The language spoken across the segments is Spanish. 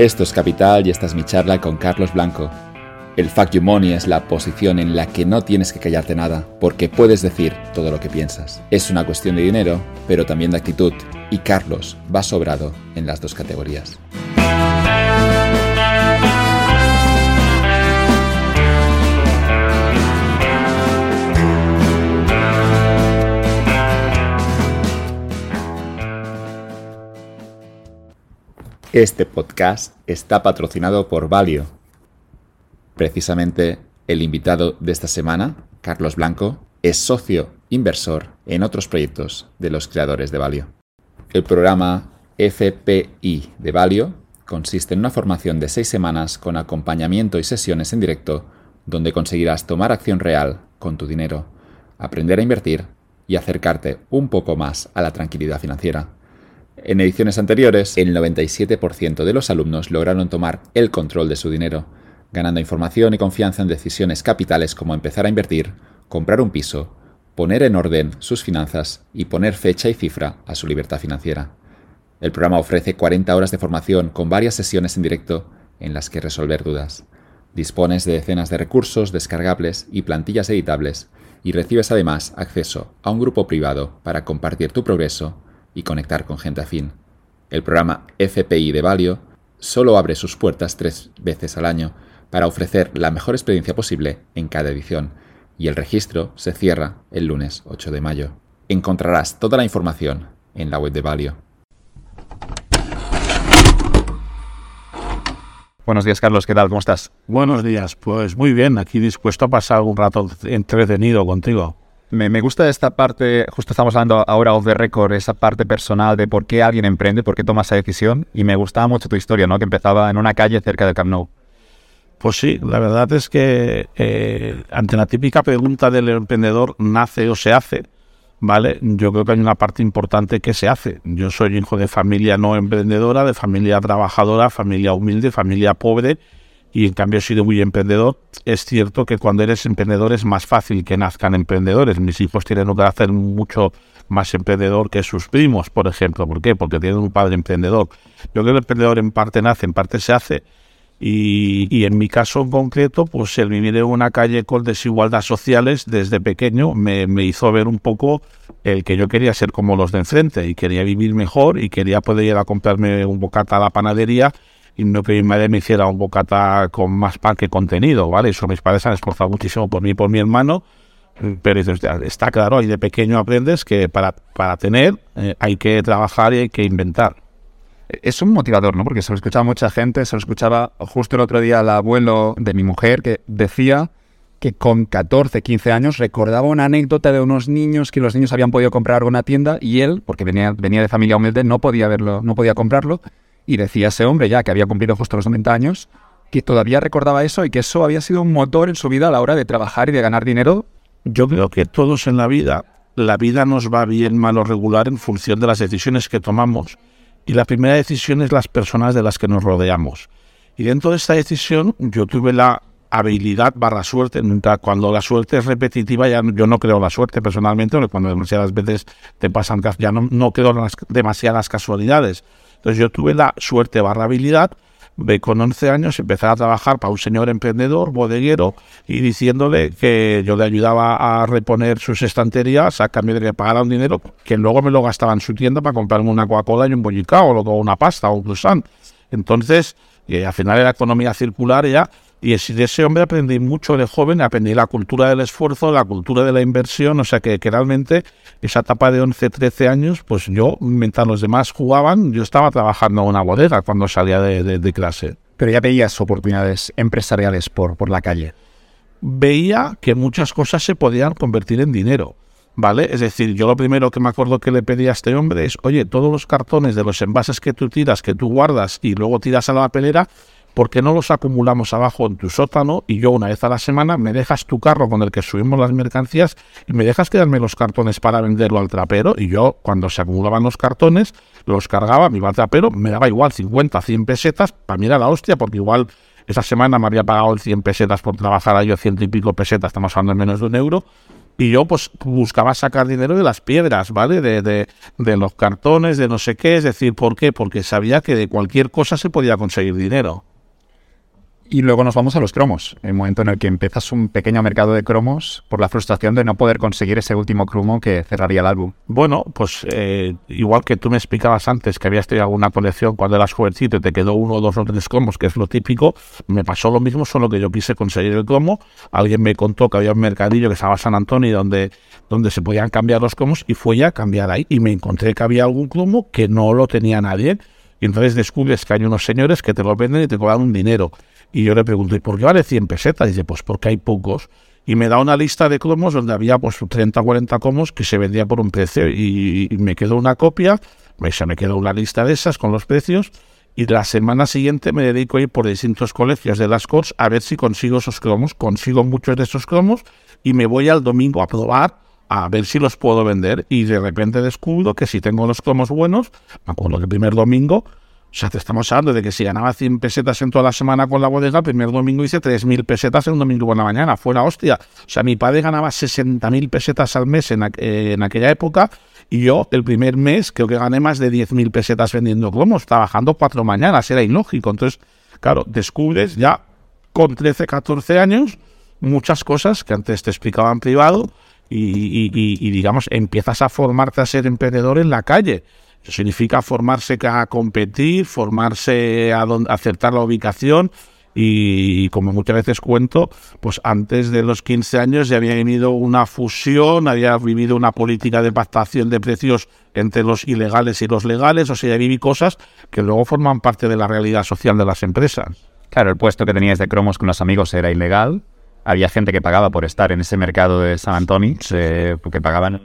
Esto es Capital y esta es mi charla con Carlos Blanco. El Fact You Money es la posición en la que no tienes que callarte nada, porque puedes decir todo lo que piensas. Es una cuestión de dinero, pero también de actitud, y Carlos va sobrado en las dos categorías. Este podcast está patrocinado por Valio. Precisamente el invitado de esta semana, Carlos Blanco, es socio inversor en otros proyectos de los creadores de Valio. El programa FPI de Valio consiste en una formación de seis semanas con acompañamiento y sesiones en directo donde conseguirás tomar acción real con tu dinero, aprender a invertir y acercarte un poco más a la tranquilidad financiera. En ediciones anteriores, el 97% de los alumnos lograron tomar el control de su dinero, ganando información y confianza en decisiones capitales como empezar a invertir, comprar un piso, poner en orden sus finanzas y poner fecha y cifra a su libertad financiera. El programa ofrece 40 horas de formación con varias sesiones en directo en las que resolver dudas. Dispones de decenas de recursos descargables y plantillas editables y recibes además acceso a un grupo privado para compartir tu progreso y conectar con gente afín. El programa FPI de Valio solo abre sus puertas tres veces al año para ofrecer la mejor experiencia posible en cada edición, y el registro se cierra el lunes 8 de mayo. Encontrarás toda la información en la web de Valio. Buenos días, Carlos. ¿Qué tal? ¿Cómo estás? Buenos días. Pues muy bien. Aquí dispuesto a pasar un rato entretenido contigo. Me, gusta esta parte, justo estamos hablando ahora off the record, esa parte personal de por qué alguien emprende, por qué toma esa decisión. Y me gustaba mucho tu historia, ¿no? Que empezaba en una calle cerca del Camp Nou. Pues sí, la verdad es que eh, ante la típica pregunta del emprendedor, ¿nace o se hace? ¿Vale? Yo creo que hay una parte importante que se hace. Yo soy hijo de familia no emprendedora, de familia trabajadora, familia humilde, familia pobre y en cambio he sido muy emprendedor. Es cierto que cuando eres emprendedor es más fácil que nazcan emprendedores. Mis hijos tienen un carácter mucho más emprendedor que sus primos, por ejemplo. ¿Por qué? Porque tienen un padre emprendedor. Yo creo que el emprendedor en parte nace, en parte se hace. Y, en mi caso en concreto, pues el vivir en una calle con desigualdades sociales desde pequeño me, me hizo ver un poco el que yo quería ser como los de enfrente y quería vivir mejor y quería poder ir a comprarme un bocata a la panadería y no que mi madre me hiciera un bocata con más pan que contenido, ¿vale? Eso mis padres han esforzado muchísimo por mí y por mi hermano, pero está claro, y de pequeño aprendes que para, para tener eh, hay que trabajar y hay que inventar. Es un motivador, ¿no? Porque se lo escuchaba mucha gente, se lo escuchaba justo el otro día al abuelo de mi mujer que decía que con 14, 15 años recordaba una anécdota de unos niños que los niños habían podido comprar algo en una tienda y él, porque venía, venía de familia humilde, no podía verlo, no podía comprarlo y decía ese hombre ya que había cumplido justo los 90 años, que todavía recordaba eso y que eso había sido un motor en su vida a la hora de trabajar y de ganar dinero. Yo creo que todos en la vida, la vida nos va bien, mal o regular en función de las decisiones que tomamos. Y la primera decisión es las personas de las que nos rodeamos. Y dentro de esta decisión yo tuve la habilidad barra suerte. Cuando la suerte es repetitiva, ya yo no creo la suerte personalmente, porque cuando demasiadas veces te pasan, ya no, no creo las demasiadas casualidades. Entonces yo tuve la suerte barra habilidad de con 11 años empezar a trabajar para un señor emprendedor, bodeguero, y diciéndole que yo le ayudaba a reponer sus estanterías a cambio de que pagara un dinero que luego me lo gastaba en su tienda para comprarme una Coca-Cola y un bollicao o una pasta o un croissant. Entonces, eh, al final era economía circular ya y de ese hombre aprendí mucho de joven, aprendí la cultura del esfuerzo, la cultura de la inversión, o sea que, realmente esa etapa de 11, 13 años, pues yo, mientras los demás jugaban, yo estaba trabajando en una bodega cuando salía de, clase. Pero ya veías oportunidades empresariales por, por la calle. Veía que muchas cosas se podían convertir en dinero. ¿Vale? Es decir, yo lo primero que me acuerdo que le pedí a este hombre es, oye, todos los cartones de los envases que tú tiras, que tú guardas y luego tiras a la papelera, ¿por qué no los acumulamos abajo en tu sótano y yo una vez a la semana me dejas tu carro con el que subimos las mercancías y me dejas quedarme los cartones para venderlo al trapero? Y yo, cuando se acumulaban los cartones, los cargaba, me iba al trapero, me daba igual 50, 100 pesetas, para mí era la hostia, porque igual esa semana me había pagado 100 pesetas por trabajar a yo ciento y pico pesetas, estamos hablando de menos de un euro, Y yo pues buscaba sacar dinero de las piedras, ¿vale? De, de, de los cartones, de no sé qué. Es decir, ¿por qué? Porque sabía que de cualquier cosa se podía conseguir dinero. Y luego nos vamos a los cromos, el momento en el que empiezas un pequeño mercado de cromos por la frustración de no poder conseguir ese último cromo que cerraría el álbum. Bueno, pues eh, igual que tú me explicabas antes que habías tenido alguna colección cuando eras jovencito y te quedó uno, dos o tres cromos, que es lo típico, me pasó lo mismo, solo que yo quise conseguir el cromo. Alguien me contó que había un mercadillo que estaba San Antonio donde, donde se podían cambiar los cromos y fui a cambiar ahí y me encontré que había algún cromo que no lo tenía nadie. Y entonces descubres que hay unos señores que te lo venden y te cobran un dinero. Y yo le pregunto, ¿y por qué vale 100 pesetas? Y dice, pues porque hay pocos. Y me da una lista de cromos donde había pues 30 o 40 cromos que se vendían por un precio. Y, me quedó una copia, se me quedó una lista de esas con los precios. Y la semana siguiente me dedico a ir por distintos colegios de las Corts a ver si consigo esos cromos. Consigo muchos de esos cromos y me voy al domingo a probar a ver si los puedo vender. Y de repente descubro que si tengo los cromos buenos, me acuerdo que el primer domingo o sea, te estamos hablando de que si ganaba 100 pesetas en toda la semana con la bodega, el primer domingo hice 3.000 pesetas en un domingo por la mañana. Fue la hostia. O sea, mi padre ganaba 60.000 pesetas al mes en, en, aquella época y yo el primer mes creo que gané más de 10.000 pesetas vendiendo cromos, trabajando cuatro mañanas. Era ilógico. Entonces, claro, descubres ya con 13, 14 años muchas cosas que antes te explicaba en privado y, y, y digamos, empiezas a formarte a ser emprendedor en la calle. Eso significa formarse a competir, formarse a, acertar la ubicación y, como muchas veces cuento, pues antes de los 15 años ya había venido una fusión, había vivido una política de pactación de precios entre los ilegales y los legales, o sea, ya viví cosas que luego forman parte de la realidad social de las empresas. Claro, el puesto que tenías de cromos con los amigos era ilegal. Había gente que pagaba por estar en ese mercado de San Antonio, porque pagaban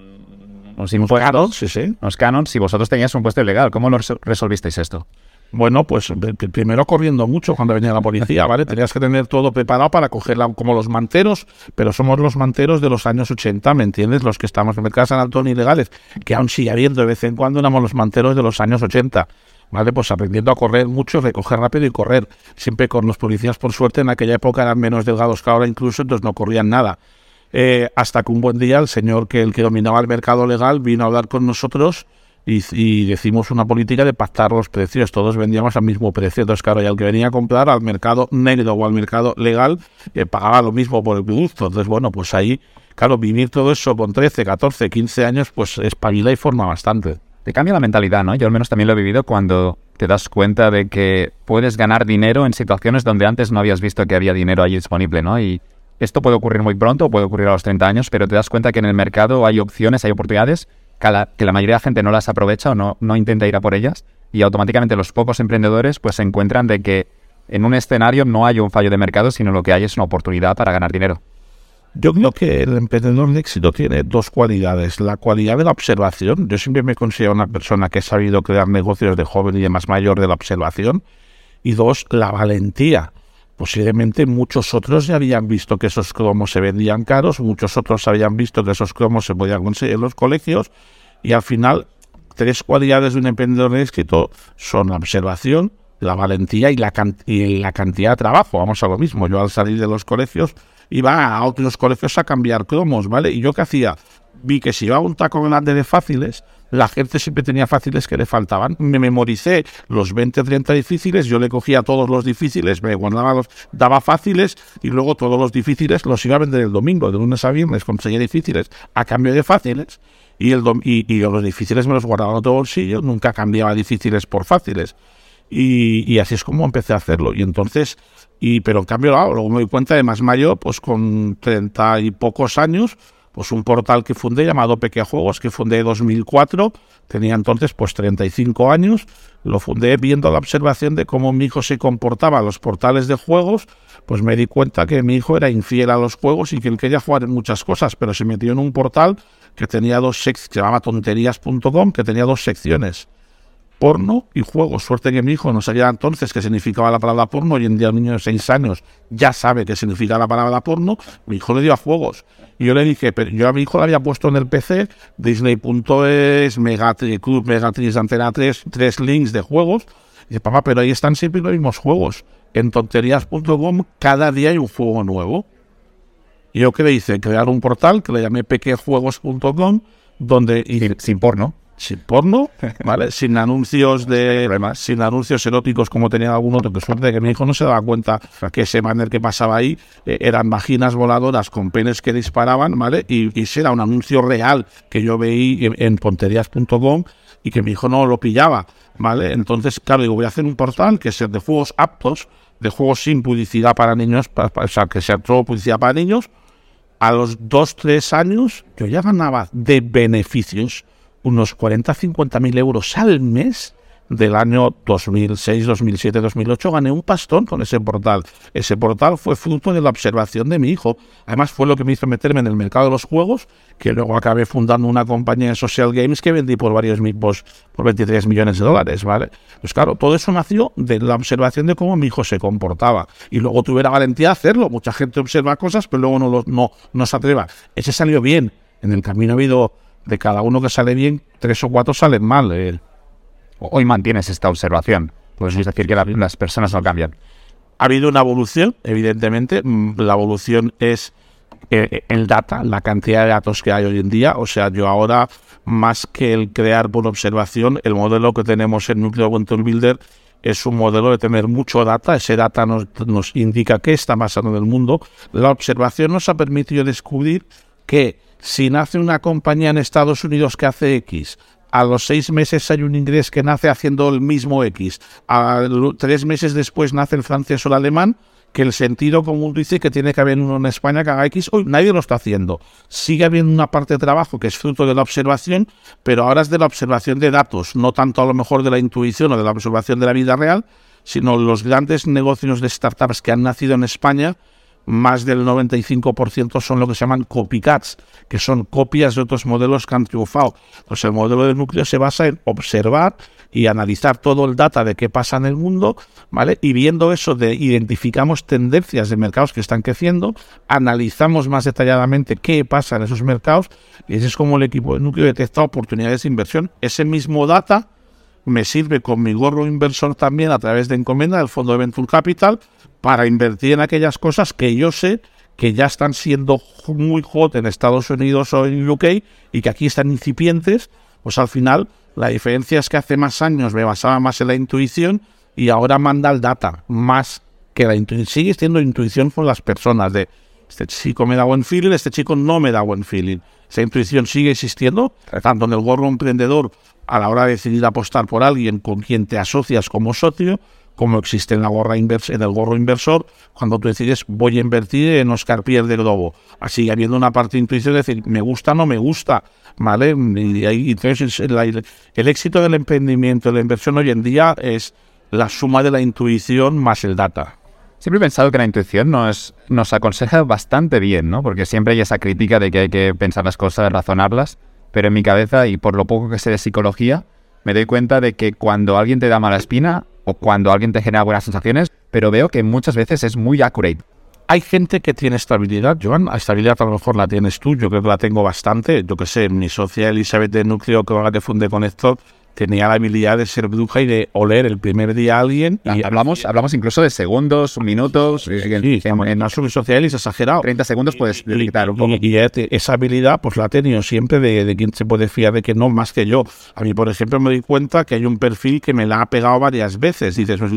unos canons, sí, sí. Unos canons, si vosotros teníais un puesto ilegal, ¿cómo lo resolvisteis esto? Bueno, pues primero corriendo mucho cuando venía la policía, ¿vale? Tenías que tener todo preparado para cogerla como los manteros, pero somos los manteros de los años 80, ¿me entiendes? Los que estamos en el mercado de San Antonio ilegales, que aún sigue habiendo de vez en cuando éramos los manteros de los años 80. ¿Vale? Pues aprendiendo a correr mucho, recoger rápido y correr. Siempre con los policías, por suerte, en aquella época eran menos delgados que ahora incluso, entonces no corrían nada. Eh, hasta que un buen día el señor que el que dominaba el mercado legal vino a hablar con nosotros y, decimos una política de pactar los precios. Todos vendíamos al mismo precio. Entonces, claro, y el que venía a comprar al mercado negro o al mercado legal eh, pagaba lo mismo por el producto. Entonces, bueno, pues ahí, claro, vivir todo eso con 13, 14, 15 años, pues espabila y forma bastante. Te cambia la mentalidad, ¿no? Yo al menos también lo he vivido cuando te das cuenta de que puedes ganar dinero en situaciones donde antes no habías visto que había dinero ahí disponible, ¿no? Y esto puede ocurrir muy pronto, puede ocurrir a los 30 años, pero te das cuenta que en el mercado hay opciones, hay oportunidades que la, mayoría de la gente no las aprovecha o no, no intenta ir a por ellas y automáticamente los pocos emprendedores pues se encuentran de que en un escenario no hay un fallo de mercado, sino lo que hay es una oportunidad para ganar dinero. Yo creo que el emprendedor de éxito tiene dos cualidades. La cualidad de la observación. Yo siempre me considero una persona que ha sabido crear negocios de joven y de más mayor de la observación. Y dos, la valentía Posiblemente muchos otros ya habían visto que esos cromos se vendían caros, muchos otros habían visto que esos cromos se podían conseguir en los colegios y al final tres cualidades de un emprendedor de son la observación, la valentía y la, y la cantidad de trabajo. Vamos a lo mismo. Yo al salir de los colegios iba a otros colegios a cambiar cromos, ¿vale? Y yo qué hacía? Vi que si iba un taco grande de fáciles, la gente siempre tenía fáciles que le faltaban. Me memoricé los 20, 30 difíciles, yo le cogía todos los difíciles, me guardaba los, daba fáciles y luego todos los difíciles los iba a vender el domingo, de lunes a viernes, conseguía difíciles a cambio de fáciles y, el y, y, los difíciles me los guardaba en otro bolsillo, nunca cambiaba difíciles por fáciles. Y, y, así es como empecé a hacerlo. Y entonces, y, pero en cambio, luego me di cuenta de más mayo, pues con treinta y pocos años, pues un portal que fundé llamado Peque Juegos, que fundé en 2004, tenía entonces pues 35 años, lo fundé viendo la observación de cómo mi hijo se comportaba en los portales de juegos, pues me di cuenta que mi hijo era infiel a los juegos y que él quería jugar en muchas cosas, pero se metió en un portal que tenía dos secciones, que se llamaba tonterías.com, que tenía dos secciones porno y juego. Suerte que mi hijo no sabía entonces qué significaba la palabra porno. Hoy en día un niño de 6 años ya sabe qué significa la palabra porno. Mi hijo le dio a juegos. Y yo le dije, pero yo a mi hijo le había puesto en el PC Disney.es, Megatri, Club Megatriz, Antena 3, tres links de juegos. Y dice, papá, pero ahí están siempre los mismos juegos. En tonterías.com cada día hay un juego nuevo. Y yo qué le hice, crear un portal que le llamé pequejuegos.com, donde... Sin, sin porno. Sin porno, ¿vale? sin anuncios de sin anuncios eróticos como tenía algún otro, que suerte que mi hijo no se daba cuenta que ese banner que pasaba ahí eh, eran vaginas voladoras con penes que disparaban, ¿vale? Y, y ese era un anuncio real que yo veí en, en ponterías.com y que mi hijo no lo pillaba, ¿vale? Entonces, claro, digo, voy a hacer un portal que sea de juegos aptos, de juegos sin publicidad para niños, o sea, que sea todo publicidad para niños. A los 2, 3 años, yo ya ganaba de beneficios unos 40, 50 mil euros al mes del año 2006, 2007, 2008 gané un pastón con ese portal. Ese portal fue fruto de la observación de mi hijo. Además fue lo que me hizo meterme en el mercado de los juegos, que luego acabé fundando una compañía de social games que vendí por varios mil, pues, por 23 millones de dólares, ¿vale? Pues claro, todo eso nació de la observación de cómo mi hijo se comportaba. Y luego tuve valentía de hacerlo. Mucha gente observa cosas, pero luego no, no, no se atreva. Ese salió bien. En el camino ha habido de cada uno que sale bien, tres o cuatro salen mal. eh. Hoy mantienes esta observación. Pues es decir, que la- las personas no cambian. ha habido una evolución, evidentemente. Mm, La evolución es eh, el data, la cantidad de datos que hay hoy en día. O sea, yo ahora, más que el crear por observación, el modelo que tenemos en Núcleo Control Builder es un modelo de tener mucho data. Ese data nos, nos indica qué está pasando en el mundo. La observación nos ha permitido descubrir que si nace una compañía en Estados Unidos que hace X, a los seis meses hay un inglés que nace haciendo el mismo X, a tres meses después nace el francés o el alemán, que el sentido común dice que tiene que haber uno en España que haga X, hoy nadie lo está haciendo. Sigue habiendo una parte de trabajo que es fruto de la observación, pero ahora es de la observación de datos, no tanto a lo mejor de la intuición o de la observación de la vida real, sino los grandes negocios de startups que han nacido en España más del 95% son lo que se llaman copycats, que son copias de otros modelos que han triunfado. Pues el modelo de núcleo se basa en observar y analizar todo el data de qué pasa en el mundo, ¿vale? Y viendo eso, de, identificamos tendencias de mercados que están creciendo, analizamos más detalladamente qué pasa en esos mercados, y ese es como el equipo de núcleo detecta oportunidades de inversión. Ese mismo data me sirve con mi gorro inversor también a través de encomienda del fondo de Venture Capital para invertir en aquellas cosas que yo sé que ya están siendo muy hot en Estados Unidos o en UK y que aquí están incipientes, pues al final la diferencia es que hace más años me basaba más en la intuición y ahora manda el data más que la intuición. Sigue siendo intuición con las personas de este chico me da buen feeling, este chico no me da buen feeling. Esa intuición sigue existiendo, tanto en el gorro emprendedor a la hora de decidir apostar por alguien con quien te asocias como socio, como existe en, la gorra invers en el gorro inversor, cuando tú decides voy a invertir en Oscar Pierre de Globo. Así habiendo una parte de intuición de decir me gusta no me gusta, ¿vale? Y entonces el, el, el éxito del emprendimiento, de la inversión hoy en día es la suma de la intuición más el data. Siempre he pensado que la intuición nos, nos aconseja bastante bien, ¿no? Porque siempre hay esa crítica de que hay que pensar las cosas, razonarlas, pero en mi cabeza y por lo poco que sé de psicología, me doy cuenta de que cuando alguien te da mala espina o cuando alguien te genera buenas sensaciones, pero veo que muchas veces es muy accurate. Hay gente que tiene estabilidad, Joan. Estabilidad a lo mejor la tienes tú, yo creo que la tengo bastante. Yo que sé, mi socia Elizabeth de Núcleo, que ahora que con esto, tenía la habilidad de ser bruja y de oler el primer día a alguien. Y hablamos, hablamos incluso de segundos, minutos. Sí, en, en, en caso social es exagerado. 30 segundos puedes detectar un poco. Y, y, esa habilidad, pues la he tenido siempre de, de quien se puede fiar de que no, más que yo. A mí, por ejemplo, me doy cuenta que hay un perfil que me la ha pegado varias veces. Dices, pues,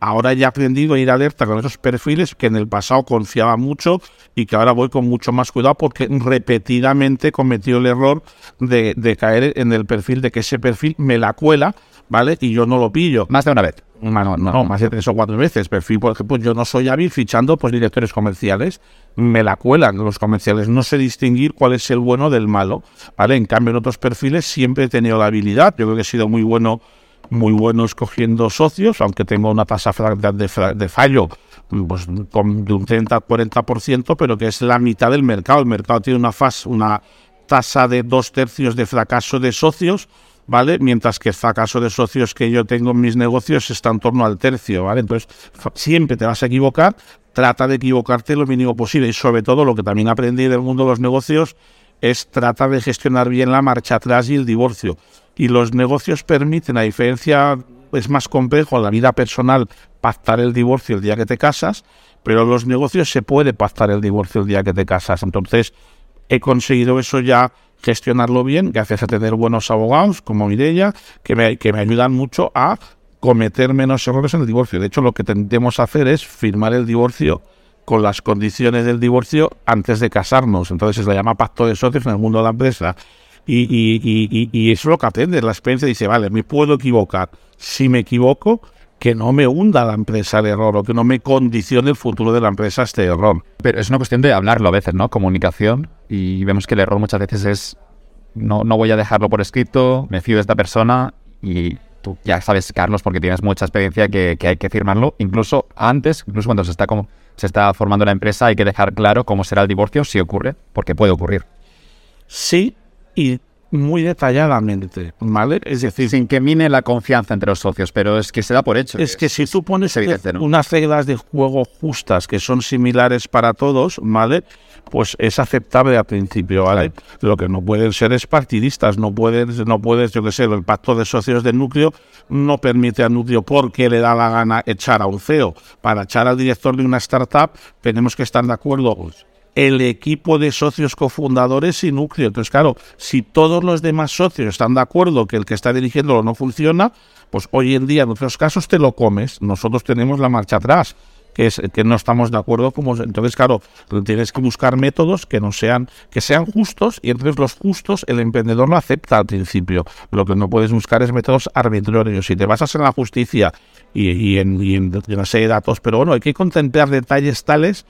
ahora ya he aprendido a ir alerta con esos perfiles que en el pasado confiaba mucho y que ahora voy con mucho más cuidado porque repetidamente cometió el error de, de caer en el perfil de que ese perfil me la cuela, ¿vale? Y yo no lo pillo. Más de una vez. No, no, no, más de tres o cuatro veces. Perfil, por ejemplo, yo no soy hábil fichando pues directores comerciales, me la cuelan los comerciales. No sé distinguir cuál es el bueno del malo, ¿vale? En cambio, en otros perfiles siempre he tenido la habilidad. Yo creo que he sido muy bueno, muy bueno escogiendo socios, aunque tengo una tasa de, de fallo pues, con, de un 30-40%, pero que es la mitad del mercado. El mercado tiene una, fase, una tasa de dos tercios de fracaso de socios, ¿vale? Mientras que el fracaso de socios que yo tengo en mis negocios está en torno al tercio, ¿vale? Entonces, siempre te vas a equivocar, trata de equivocarte lo mínimo posible y sobre todo lo que también aprendí del mundo de los negocios es tratar de gestionar bien la marcha atrás y el divorcio. Y los negocios permiten, a diferencia, es más complejo la vida personal pactar el divorcio el día que te casas, pero los negocios se puede pactar el divorcio el día que te casas. Entonces, he conseguido eso ya gestionarlo bien, gracias a tener buenos abogados como Mireia, que me, que me ayudan mucho a cometer menos errores en el divorcio. De hecho, lo que tendemos a hacer es firmar el divorcio con las condiciones del divorcio antes de casarnos. Entonces se le llama pacto de socios en el mundo de la empresa. Y, y, y, eso es lo que aprende. La experiencia dice, vale, me puedo equivocar. Si me equivoco, que no me hunda la empresa el error o que no me condicione el futuro de la empresa este error. Pero es una cuestión de hablarlo a veces, ¿no? Comunicación. Y vemos que el error muchas veces es, no, no voy a dejarlo por escrito, me fío de esta persona y tú ya sabes, Carlos, porque tienes mucha experiencia que, que hay que firmarlo. Incluso antes, incluso cuando se está como se está formando la empresa, hay que dejar claro cómo será el divorcio si ocurre, porque puede ocurrir. Sí, y muy detalladamente, ¿vale? Es decir, sin que mine la confianza entre los socios, pero es que se da por hecho. Es que, si tú pones unas reglas de juego justas que son similares para todos, ¿vale? Pues es aceptable al principio, ¿vale? Lo que no pueden ser es partidistas, no puedes, no puedes, yo qué sé, el pacto de socios del núcleo no permite al núcleo porque le da la gana echar a un CEO. Para echar al director de una startup tenemos que estar de acuerdo el equipo de socios cofundadores y núcleo. Entonces, claro, si todos los demás socios están de acuerdo que el que está dirigiéndolo no funciona, pues hoy en día en otros casos te lo comes. Nosotros tenemos la marcha atrás que es que no estamos de acuerdo como entonces claro tienes que buscar métodos que no sean que sean justos y entonces los justos el emprendedor lo acepta al principio. Lo que no puedes buscar es métodos arbitrarios. Si te basas en la justicia y, en, y en una serie de datos pero bueno hay que contemplar detalles tales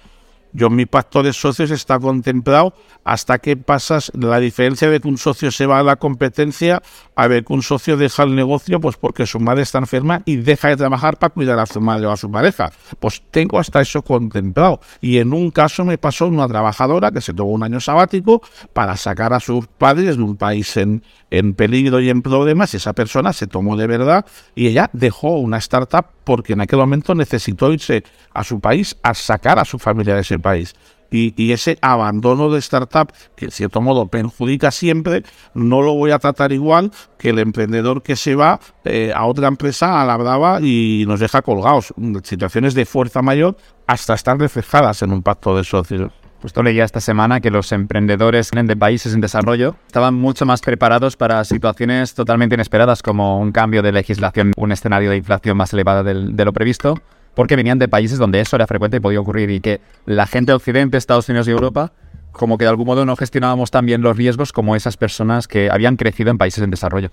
yo mi pacto de socios está contemplado hasta que pasas la diferencia de que un socio se va a la competencia a ver que un socio deja el negocio pues porque su madre está enferma y deja de trabajar para cuidar a su madre o a su pareja. Pues tengo hasta eso contemplado. Y en un caso me pasó una trabajadora que se tomó un año sabático para sacar a sus padres de un país en, en peligro y en problemas y esa persona se tomó de verdad y ella dejó una startup porque en aquel momento necesitó irse a su país a sacar a su familia de ese país. Y, ese abandono de startup, que en cierto modo perjudica siempre, no lo voy a tratar igual que el emprendedor que se va eh, a otra empresa a la brava y nos deja colgados. Situaciones de fuerza mayor hasta estar reflejadas en un pacto de socios. Justo leía esta semana que los emprendedores de países en desarrollo estaban mucho más preparados para situaciones totalmente inesperadas, como un cambio de legislación, un escenario de inflación más elevado de lo previsto, porque venían de países donde eso era frecuente y podía ocurrir, y que la gente de Occidente, Estados Unidos y Europa, como que de algún modo no gestionábamos tan bien los riesgos como esas personas que habían crecido en países en desarrollo.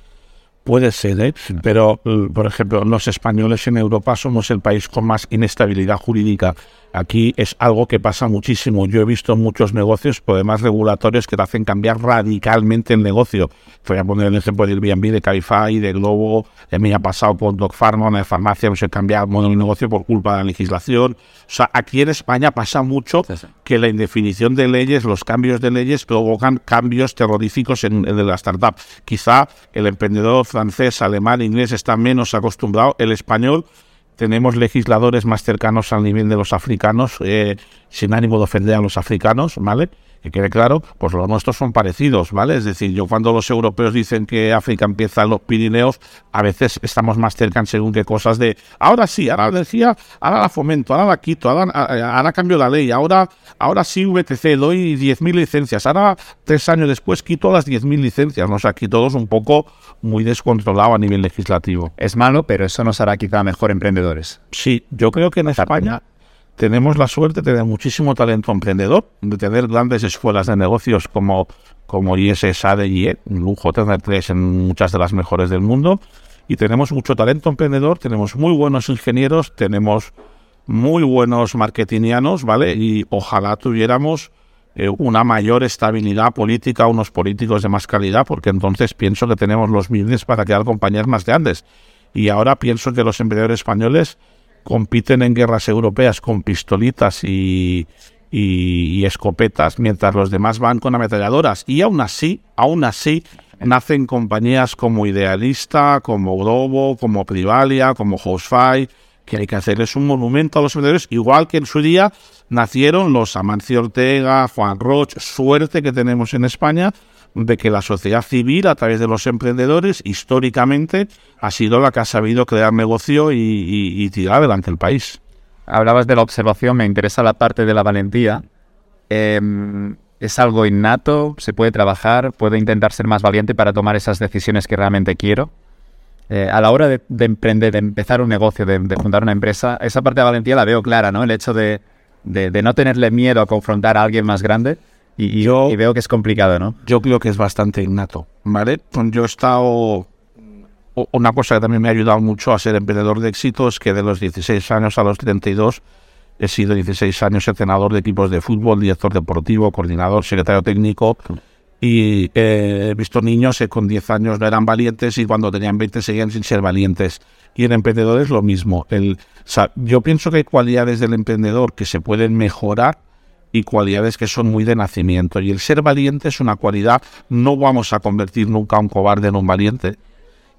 Puede ser, ¿eh? pero por ejemplo, los españoles en Europa somos el país con más inestabilidad jurídica. Aquí es algo que pasa muchísimo. Yo he visto muchos negocios, problemas regulatorios que te hacen cambiar radicalmente el negocio. Voy a poner el ejemplo del Airbnb, de Cabify, de Globo. A mí ha pasado con Doc Pharma, una farmacia, hemos cambiado el modelo de negocio por culpa de la legislación. O sea, aquí en España pasa mucho que la indefinición de leyes, los cambios de leyes provocan cambios terroríficos en, en la startup. Quizá el emprendedor francés, alemán, inglés está menos acostumbrado. El español tenemos legisladores más cercanos al nivel de los africanos, eh, sin ánimo de ofender a los africanos, ¿vale? Que quede claro, pues los nuestros son parecidos, ¿vale? Es decir, yo cuando los europeos dicen que África empieza en los Pirineos, a veces estamos más cerca en según qué cosas de, ahora sí, ahora la energía, ahora la fomento, ahora la quito, ahora, ahora cambio la ley, ahora, ahora sí VTC, doy 10.000 licencias, ahora tres años después quito las 10.000 licencias, ¿no? O sea, aquí todos un poco muy descontrolado a nivel legislativo. Es malo, pero eso nos hará quizá mejor emprendedores. Sí, yo creo que en España tenemos la suerte de tener muchísimo talento emprendedor, de tener grandes escuelas de negocios como, como ISS, ADE, un lujo tener tres en muchas de las mejores del mundo, y tenemos mucho talento emprendedor, tenemos muy buenos ingenieros, tenemos muy buenos marketingianos, ¿vale? Y ojalá tuviéramos eh, una mayor estabilidad política, unos políticos de más calidad, porque entonces pienso que tenemos los medios para crear compañías más grandes. Y ahora pienso que los emprendedores españoles compiten en guerras europeas con pistolitas y, y, escopetas, mientras los demás van con ametralladoras. Y aún así, aún así, nacen compañías como Idealista, como Globo, como Privalia, como Hostfy, que hay que hacerles un monumento a los vendedores, igual que en su día nacieron los Amancio Ortega, Juan Roch, suerte que tenemos en España, de que la sociedad civil, a través de los emprendedores, históricamente ha sido la que ha sabido crear negocio y, tirar adelante el país. hablabas de la observación, me interesa la parte de la valentía. Em, ¿Es algo innato? ¿Se puede trabajar? ¿Puedo intentar ser más valiente para tomar esas decisiones que realmente quiero? Eh, a la hora de, emprender, de empezar un negocio, de, fundar una empresa, esa parte de valentía la veo clara, ¿no? El hecho de, no tenerle miedo a confrontar a alguien más grande y, yo, veo que es complicado, ¿no? Yo creo que es bastante innato, ¿vale? Yo he estado... Una cosa que también me ha ayudado mucho a ser emprendedor de éxito es que de los 16 años a los 32 He sido 16 años entrenador de equipos de fútbol, director deportivo, coordinador, secretario técnico. Y he visto niños que con 10 años no eran valientes y cuando tenían 20 seguían sin ser valientes. Y en emprendedores lo mismo. El, yo pienso que hay cualidades del emprendedor que se pueden mejorar y cualidades que son muy de nacimiento. Y el ser valiente es una cualidad, no vamos a convertir nunca a un cobarde en un valiente.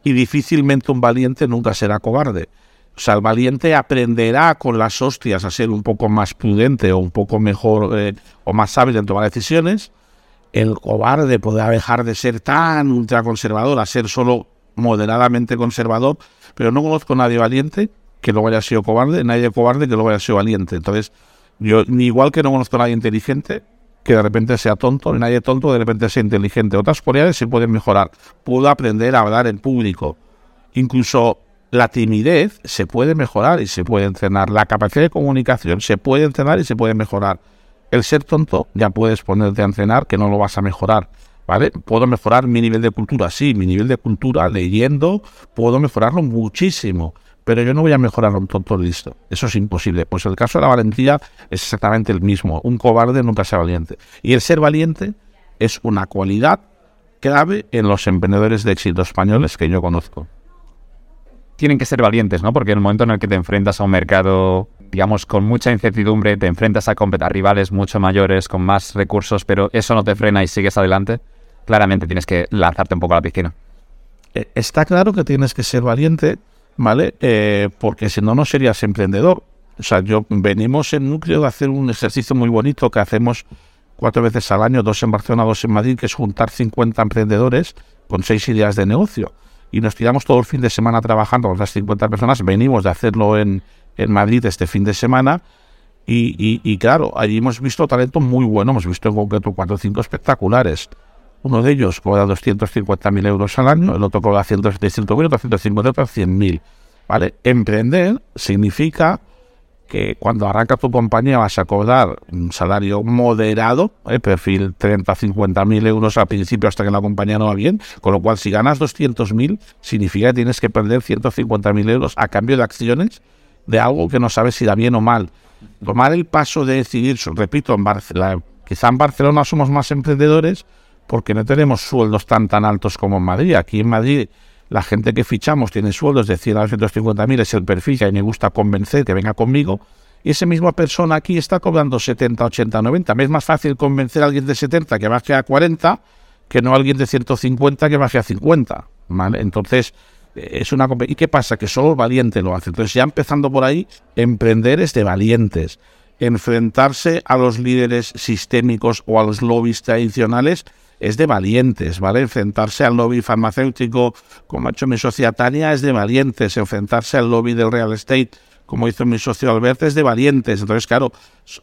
Y difícilmente un valiente nunca será cobarde. O sea, el valiente aprenderá con las hostias a ser un poco más prudente o un poco mejor eh, o más sabio en tomar decisiones. El cobarde podrá dejar de ser tan ultraconservador a ser solo moderadamente conservador, pero no conozco a nadie valiente que luego haya sido cobarde, nadie cobarde que luego haya sido valiente. Entonces, yo, igual que no conozco a nadie inteligente que de repente sea tonto, ni nadie tonto de repente sea inteligente. Otras cualidades se pueden mejorar. Puedo aprender a hablar en público. Incluso la timidez se puede mejorar y se puede entrenar. La capacidad de comunicación se puede entrenar y se puede mejorar. El ser tonto ya puedes ponerte a entrenar que no lo vas a mejorar. ¿Vale? Puedo mejorar mi nivel de cultura, sí, mi nivel de cultura leyendo, puedo mejorarlo muchísimo, pero yo no voy a mejorar a un tonto listo. Eso es imposible. Pues el caso de la valentía es exactamente el mismo. Un cobarde nunca sea valiente. Y el ser valiente es una cualidad clave en los emprendedores de éxito españoles que yo conozco tienen que ser valientes, ¿no? Porque en el momento en el que te enfrentas a un mercado, digamos, con mucha incertidumbre, te enfrentas a, a rivales mucho mayores, con más recursos, pero eso no te frena y sigues adelante, claramente tienes que lanzarte un poco a la piscina. Eh, está claro que tienes que ser valiente, ¿vale? Eh, porque si no, no serías emprendedor. O sea, yo venimos en núcleo de hacer un ejercicio muy bonito que hacemos cuatro veces al año, dos en Barcelona, dos en Madrid, que es juntar 50 emprendedores con seis ideas de negocio y nos tiramos todo el fin de semana trabajando con las 50 personas. Venimos de hacerlo en, en Madrid este fin de semana. Y, y, claro, allí hemos visto talento muy bueno, hemos visto en concreto cuatro o cinco espectaculares. Uno de ellos cobra 250.000 euros al año, el otro cobra 175.000, otro 150.000, otro 100.000. ¿Vale? Emprender significa que cuando arranca tu compañía vas a cobrar un salario moderado, eh, perfil 30, 50 mil euros al principio hasta que la compañía no va bien, con lo cual si ganas 200 mil significa que tienes que perder 150 mil euros a cambio de acciones de algo que no sabes si da bien o mal. Tomar el paso de decidir, repito, en Barcelona, quizá en Barcelona somos más emprendedores porque no tenemos sueldos tan tan altos como en Madrid. Aquí en Madrid la gente que fichamos tiene sueldos de 100 a 250 mil, es el perfil que me gusta convencer que venga conmigo. Y esa misma persona aquí está cobrando 70, 80, 90. Me es más fácil convencer a alguien de 70 que baje a 40 que no a alguien de 150 que baje a 50. ¿vale? Entonces, es una ¿Y qué pasa? Que solo valiente lo hace. Entonces, ya empezando por ahí, emprender es de valientes. Enfrentarse a los líderes sistémicos o a los lobbies tradicionales es de valientes, ¿vale? Enfrentarse al lobby farmacéutico, como ha hecho mi socia Tania, es de valientes. Enfrentarse al lobby del real estate, como hizo mi socio Alberto, es de valientes. Entonces, claro,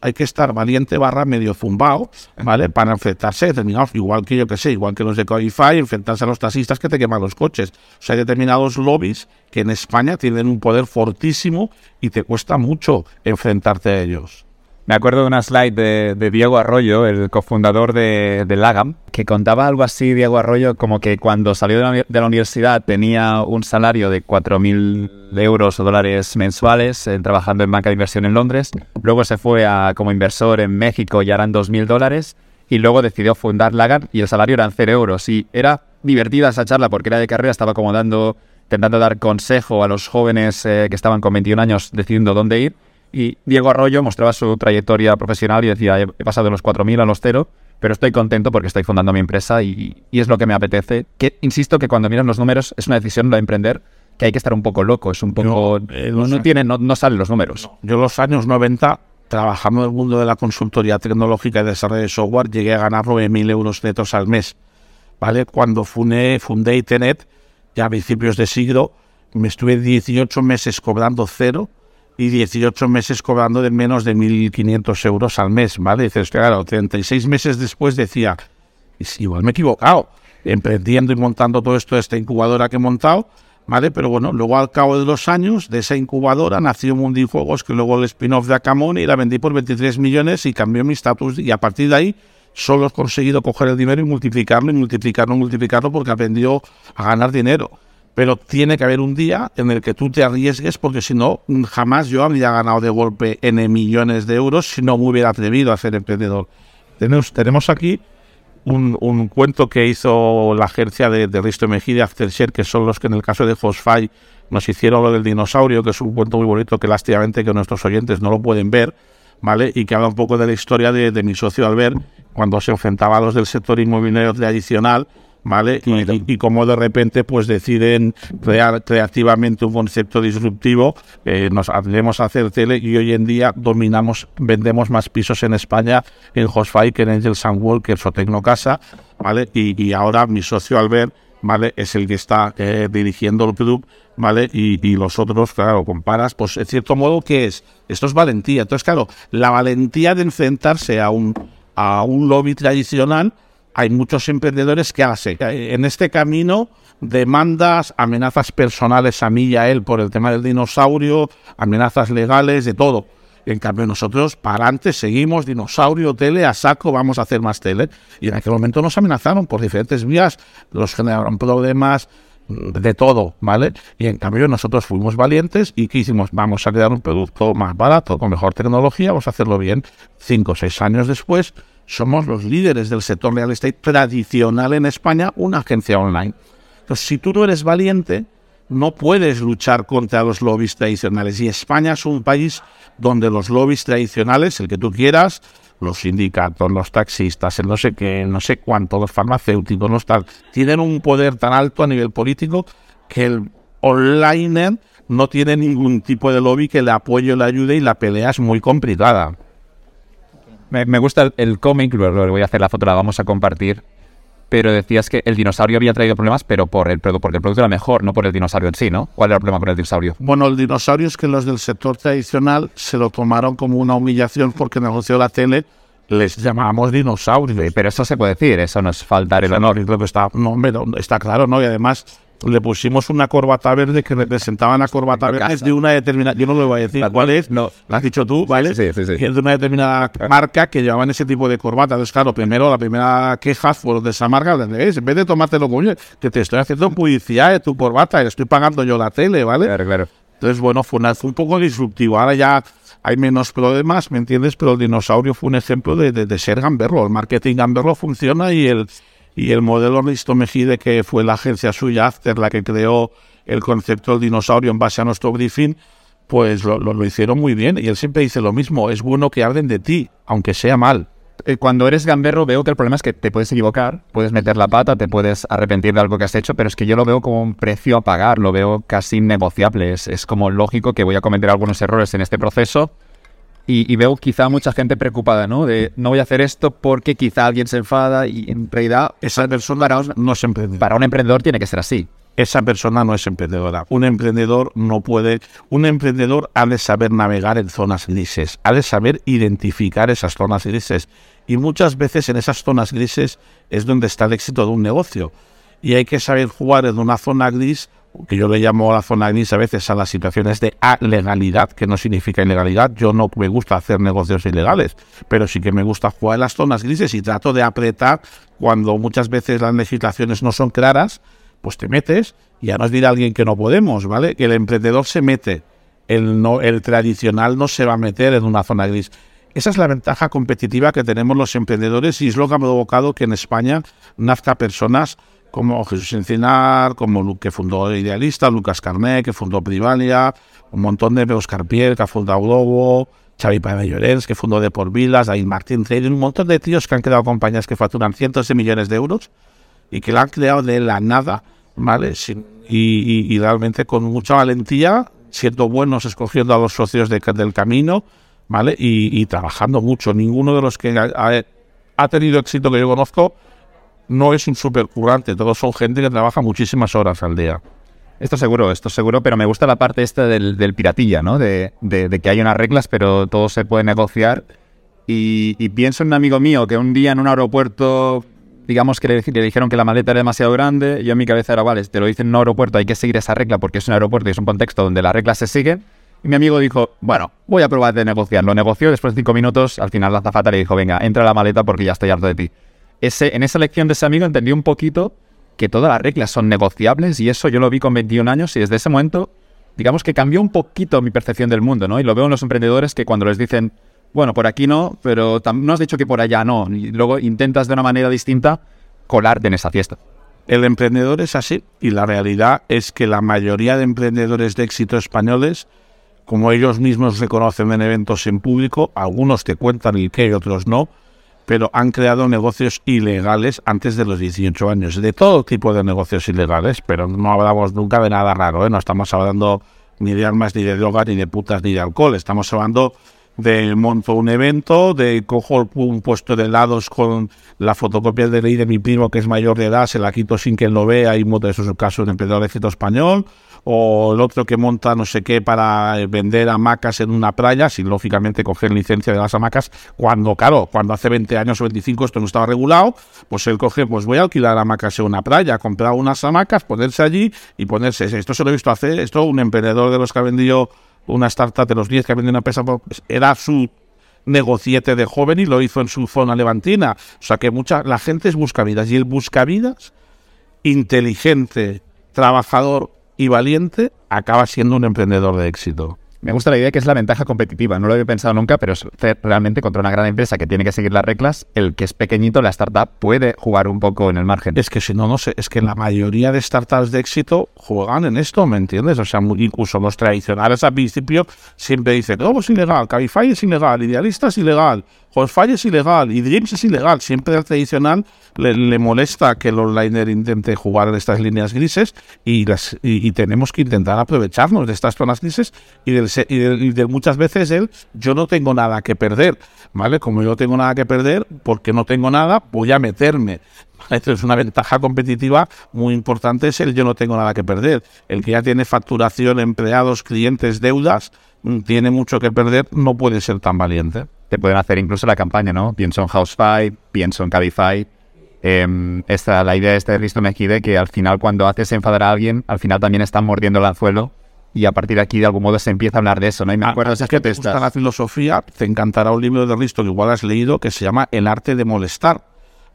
hay que estar valiente barra medio zumbao, ¿vale? Para enfrentarse determinados, igual que yo que sé, igual que los de Codify, enfrentarse a los taxistas que te queman los coches. O sea, hay determinados lobbies que en España tienen un poder fortísimo y te cuesta mucho enfrentarte a ellos. Me acuerdo de una slide de, Diego Arroyo, el cofundador de, Lagam, que contaba algo así, Diego Arroyo, como que cuando salió de la, universidad tenía un salario de 4.000 euros o dólares mensuales eh, trabajando en banca de inversión en Londres. Luego se fue a, como inversor en México y eran 2.000 dólares. Y luego decidió fundar Lagam y el salario eran 0 euros. Y era divertida esa charla porque era de carrera, estaba como dando, intentando dar consejo a los jóvenes eh, que estaban con 21 años decidiendo dónde ir y Diego Arroyo mostraba su trayectoria profesional y decía, he, pasado de los 4.000 a los 0, pero estoy contento porque estoy fundando mi empresa y, es lo que me apetece. Que insisto que cuando miras los números es una decisión de emprender que hay que estar un poco loco, es un poco... Eh, no, tiene, no, no, salen los números. Yo los años 90, trabajando en el mundo de la consultoría tecnológica y desarrollo de software, llegué a ganar 9.000 euros netos al mes. ¿Vale? Cuando fundé, fundé Itenet, ya a principios de siglo, me estuve 18 meses cobrando cero y 18 meses cobrando de menos de 1.500 euros al mes, ¿vale? dices, claro, 36 meses después decía, igual me he equivocado, emprendiendo y montando todo esto, esta incubadora que he montado, ¿vale? Pero bueno, luego al cabo de los años de esa incubadora nació Juegos, que luego el spin-off de Acamón y la vendí por 23 millones y cambió mi estatus y a partir de ahí solo he conseguido coger el dinero y multiplicarlo y multiplicarlo multiplicarlo porque aprendió a ganar dinero. Pero tiene que haber un día en el que tú te arriesgues porque si no, jamás yo habría ganado de golpe N millones de euros si no me hubiera atrevido a ser emprendedor. Tenemos, aquí un, cuento que hizo la agencia de, de Risto Mejía y Aftershare, que son los que en el caso de Fosfai nos hicieron lo del dinosaurio, que es un cuento muy bonito que lástimamente que nuestros oyentes no lo pueden ver, ¿vale? Y que habla un poco de la historia de, de mi socio Albert, cuando se enfrentaba a los del sector inmobiliario tradicional ¿vale? Y, como de repente pues deciden crear creativamente un concepto disruptivo, eh, nos atrevemos a hacer tele y hoy en día dominamos, vendemos más pisos en España en Hostfy que en Angel Wall, que es Tecnocasa, ¿vale? Y, ahora mi socio Albert, ¿vale? Es el que está eh, dirigiendo el club, ¿vale? Y, y, los otros, claro, comparas, pues en cierto modo, ¿qué es? Esto es valentía. Entonces, claro, la valentía de enfrentarse a un, a un lobby tradicional, hay muchos emprendedores que hacen en este camino demandas, amenazas personales a mí y a él por el tema del dinosaurio, amenazas legales, de todo. En cambio, nosotros para antes seguimos dinosaurio, tele, a saco, vamos a hacer más tele. Y en aquel momento nos amenazaron por diferentes vías, los generaron problemas, de todo, ¿vale? Y en cambio nosotros fuimos valientes y ¿qué hicimos? Vamos a crear un producto más barato, con mejor tecnología, vamos a hacerlo bien. Cinco o seis años después, somos los líderes del sector real estate tradicional en España, una agencia online. Entonces, si tú no eres valiente, no puedes luchar contra los lobbies tradicionales. Y España es un país donde los lobbies tradicionales, el que tú quieras, los sindicatos, los taxistas, el no sé qué, no sé cuánto, los farmacéuticos, los tal, tienen un poder tan alto a nivel político que el online no tiene ningún tipo de lobby que le apoye le ayude y la pelea es muy complicada. Me, gusta el, cómic, luego voy a hacer la foto, la vamos a compartir. Pero decías que el dinosaurio había traído problemas, pero por el, porque el producto era mejor, no por el dinosaurio en sí, ¿no? ¿Cuál era el problema con el dinosaurio? Bueno, el dinosaurio es que los del sector tradicional se lo tomaron como una humillación porque negoció la tele les llamábamos dinosaurios. Pero eso se puede decir, eso no es faltar el honor. Está, no, está claro, ¿no? Y además le pusimos una corbata verde que representaba la corbata verde de una determinada, yo no lo voy a decir cuál es, no. lo has dicho tú, ¿vale? Sí, sí, sí. Es de una determinada marca que llevaban ese tipo de corbata. Entonces, claro, primero la primera queja fue de esa marca, en vez de tomártelo con que te estoy haciendo publicidad de tu corbata y estoy pagando yo la tele, ¿vale? Claro, claro. Entonces, bueno, fue, un poco disruptivo. Ahora ya hay menos problemas, ¿me entiendes? Pero el dinosaurio fue un ejemplo de, de, de ser gamberro. El marketing gamberro funciona y el y el modelo Risto Mejide, que fue la agencia suya, After, la que creó el concepto del dinosaurio en base a nuestro briefing, pues lo, lo, hicieron muy bien. Y él siempre dice lo mismo, es bueno que hablen de ti, aunque sea mal. Eh, cuando eres gamberro veo que el problema es que te puedes equivocar, puedes meter la pata, te puedes arrepentir de algo que has hecho, pero es que yo lo veo como un precio a pagar, lo veo casi innegociable. Es, es como lógico que voy a cometer algunos errores en este proceso, y, veo quizá mucha gente preocupada, ¿no? De no voy a hacer esto porque quizá alguien se enfada y en realidad esa persona no es emprendedor. Para un emprendedor tiene que ser así. Esa persona no es emprendedora. Un emprendedor no puede. Un emprendedor ha de saber navegar en zonas grises, ha de saber identificar esas zonas grises. Y muchas veces en esas zonas grises es donde está el éxito de un negocio. Y hay que saber jugar en una zona gris que yo le llamo la zona gris a veces a las situaciones de legalidad, que no significa ilegalidad. Yo no me gusta hacer negocios ilegales, pero sí que me gusta jugar en las zonas grises y trato de apretar cuando muchas veces las legislaciones no son claras, pues te metes y ya nos dirá alguien que no podemos, ¿vale? Que el emprendedor se mete, el, no, el tradicional no se va a meter en una zona gris. Esa es la ventaja competitiva que tenemos los emprendedores y es lo que ha provocado que en España nazca personas como Jesús Encinar, como que fundó Idealista, Lucas Carné, que fundó Privalia, un montón de Oscar Pierre, que ha fundado Globo, Xavi Pérez Llorens, que fundó De Por Vilas, David Martín Trading, un montón de tíos que han creado compañías que facturan cientos de millones de euros y que la han creado de la nada, ¿vale? y, realmente con mucha valentía, siendo buenos, escogiendo a los socios del camino, ¿vale? Y, trabajando mucho. Ninguno de los que ha tenido éxito que yo conozco no es un supercurrante, todos son gente que trabaja muchísimas horas al día. Esto seguro, esto seguro, pero me gusta la parte esta del, piratilla, ¿no? De, de- de que hay unas reglas, pero todo se puede negociar. Y, y pienso en un amigo mío que un día en un aeropuerto, digamos que le, le dijeron que la maleta era demasiado grande, yo en mi cabeza era, vale, te lo dicen en un aeropuerto, hay que seguir esa regla porque es un aeropuerto y es un contexto donde las reglas se siguen. Y mi amigo dijo, bueno, voy a probar de negociar. Lo negoció, después de cinco minutos, al final la azafata le dijo, venga, entra a la maleta porque ya estoy harto de ti. Ese, en esa lección de ese amigo entendí un poquito que todas las reglas son negociables y eso yo lo vi con 21 años y desde ese momento, digamos que cambió un poquito mi percepción del mundo, ¿no? Y lo veo en los emprendedores que cuando les dicen, bueno, por aquí no, pero no has dicho que por allá no, y luego intentas de una manera distinta colarte en esa fiesta. El emprendedor es así y la realidad es que la mayoría de emprendedores de éxito españoles, como ellos mismos reconocen en eventos en público, algunos te cuentan el qué y otros no, pero han creado negocios ilegales antes de los 18 años, de todo tipo de negocios ilegales, pero no hablamos nunca de nada raro, ¿eh? no estamos hablando ni de armas, ni de drogas, ni de putas, ni de alcohol, estamos hablando de monto un evento, de cojo un puesto de helados con la fotocopia de ley de mi primo que es mayor de edad, se la quito sin que él lo vea y monta, eso es el caso de un emprendedor de éxito español, o el otro que monta no sé qué para eh, vender hamacas en una playa, sin lógicamente coger licencia de las hamacas, cuando, claro, cuando hace 20 años o 25 esto no estaba regulado, pues él coge, pues voy a alquilar hamacas en una playa, comprar unas hamacas, ponerse allí y ponerse, esto se lo he visto hacer, esto un emprendedor de los que ha vendido una startup de los 10 que vendido una empresa, pues, era su negociete de joven y lo hizo en su zona levantina. O sea que mucha, la gente es buscavidas y el buscavidas, inteligente, trabajador y valiente, acaba siendo un emprendedor de éxito. Me gusta la idea que es la ventaja competitiva. No lo había pensado nunca, pero es realmente contra una gran empresa que tiene que seguir las reglas, el que es pequeñito, la startup, puede jugar un poco en el margen. Es que si no, no sé, es que la mayoría de startups de éxito juegan en esto, ¿me entiendes? O sea, incluso los tradicionales al principio siempre dicen, todo es ilegal, Cabify es ilegal, Idealista es ilegal, Hotfire es ilegal, y Dreams es ilegal. Siempre al tradicional le, le molesta que el onliner intente jugar en estas líneas grises y, las, y, tenemos que intentar aprovecharnos de estas zonas grises y, del, y, del- muchas veces el yo no tengo nada que perder, ¿vale? Como yo no tengo nada que perder, porque no tengo nada, voy a meterme. Esto es una ventaja competitiva muy importante, es el yo no tengo nada que perder. El que ya tiene facturación, empleados, clientes, deudas, mm, tiene mucho que perder, no puede ser tan valiente. Te pueden hacer incluso la campaña, ¿no? Pienso en Housefy, pienso en Cabify. Em, esta, la idea esta de Risto Mejide, que al final cuando haces enfadar a alguien, al final también están mordiendo el anzuelo y a partir de aquí de algún modo se empieza a hablar de eso, ¿no? Y me acuerdo de esas Ah, que te gusta la filosofía, te encantará un libro de Risto que igual has leído que se llama El arte de molestar.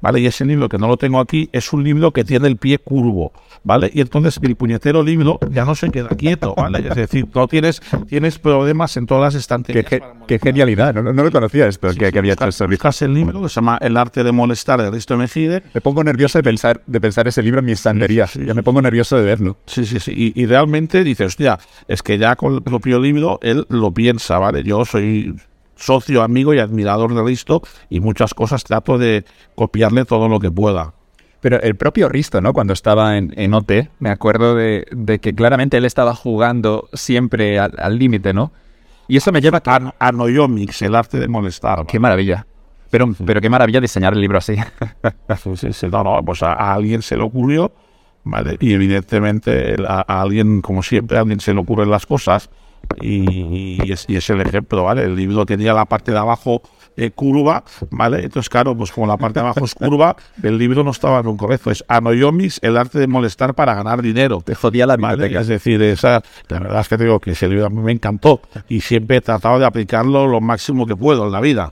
¿Vale? Y ese libro que no lo tengo aquí es un libro que tiene el pie curvo, ¿vale? Y entonces el puñetero libro ya no se queda quieto, ¿vale? Es decir, no tienes, tienes problemas en todas las estanterías. qué genialidad, no, no lo conocía esto, que, que había hecho eso. Buscas el libro que se llama El arte de molestar de Risto Mejide Me pongo nervioso de pensar, de pensar ese libro en mi estantería. Sí, ya me pongo nervioso de verlo. Sí, sí, sí. Y, y realmente dice, hostia, es que ya con el propio libro él lo piensa, ¿vale? Yo soy socio, amigo y admirador de Risto y muchas cosas trato de copiarle todo lo que pueda. Pero el propio Risto, ¿no? Cuando estaba en, en OT, me acuerdo de, de que claramente él estaba jugando siempre al límite, ¿no? Y eso me lleva a... An Anoyomics, el arte de molestar. ¡Qué maravilla! Pero, pero qué maravilla diseñar el libro así. Sí, sí, sí. No, no, pues a, a alguien se le ocurrió, ¿vale? Y evidentemente a, a alguien, como siempre, a alguien se le ocurren las cosas y, y es, y es el ejemplo, ¿vale? El libro tenía la parte de abajo eh, curva, ¿vale? Entonces, claro, pues como la parte de abajo es curva, el libro no estaba en un correcto. Es Anoyomis, el arte de molestar para ganar dinero. Te jodía la ¿vale? biblioteca. Es decir, esa, la verdad es que digo que ese libro a mí me encantó y siempre he tratado de aplicarlo lo máximo que puedo en la vida.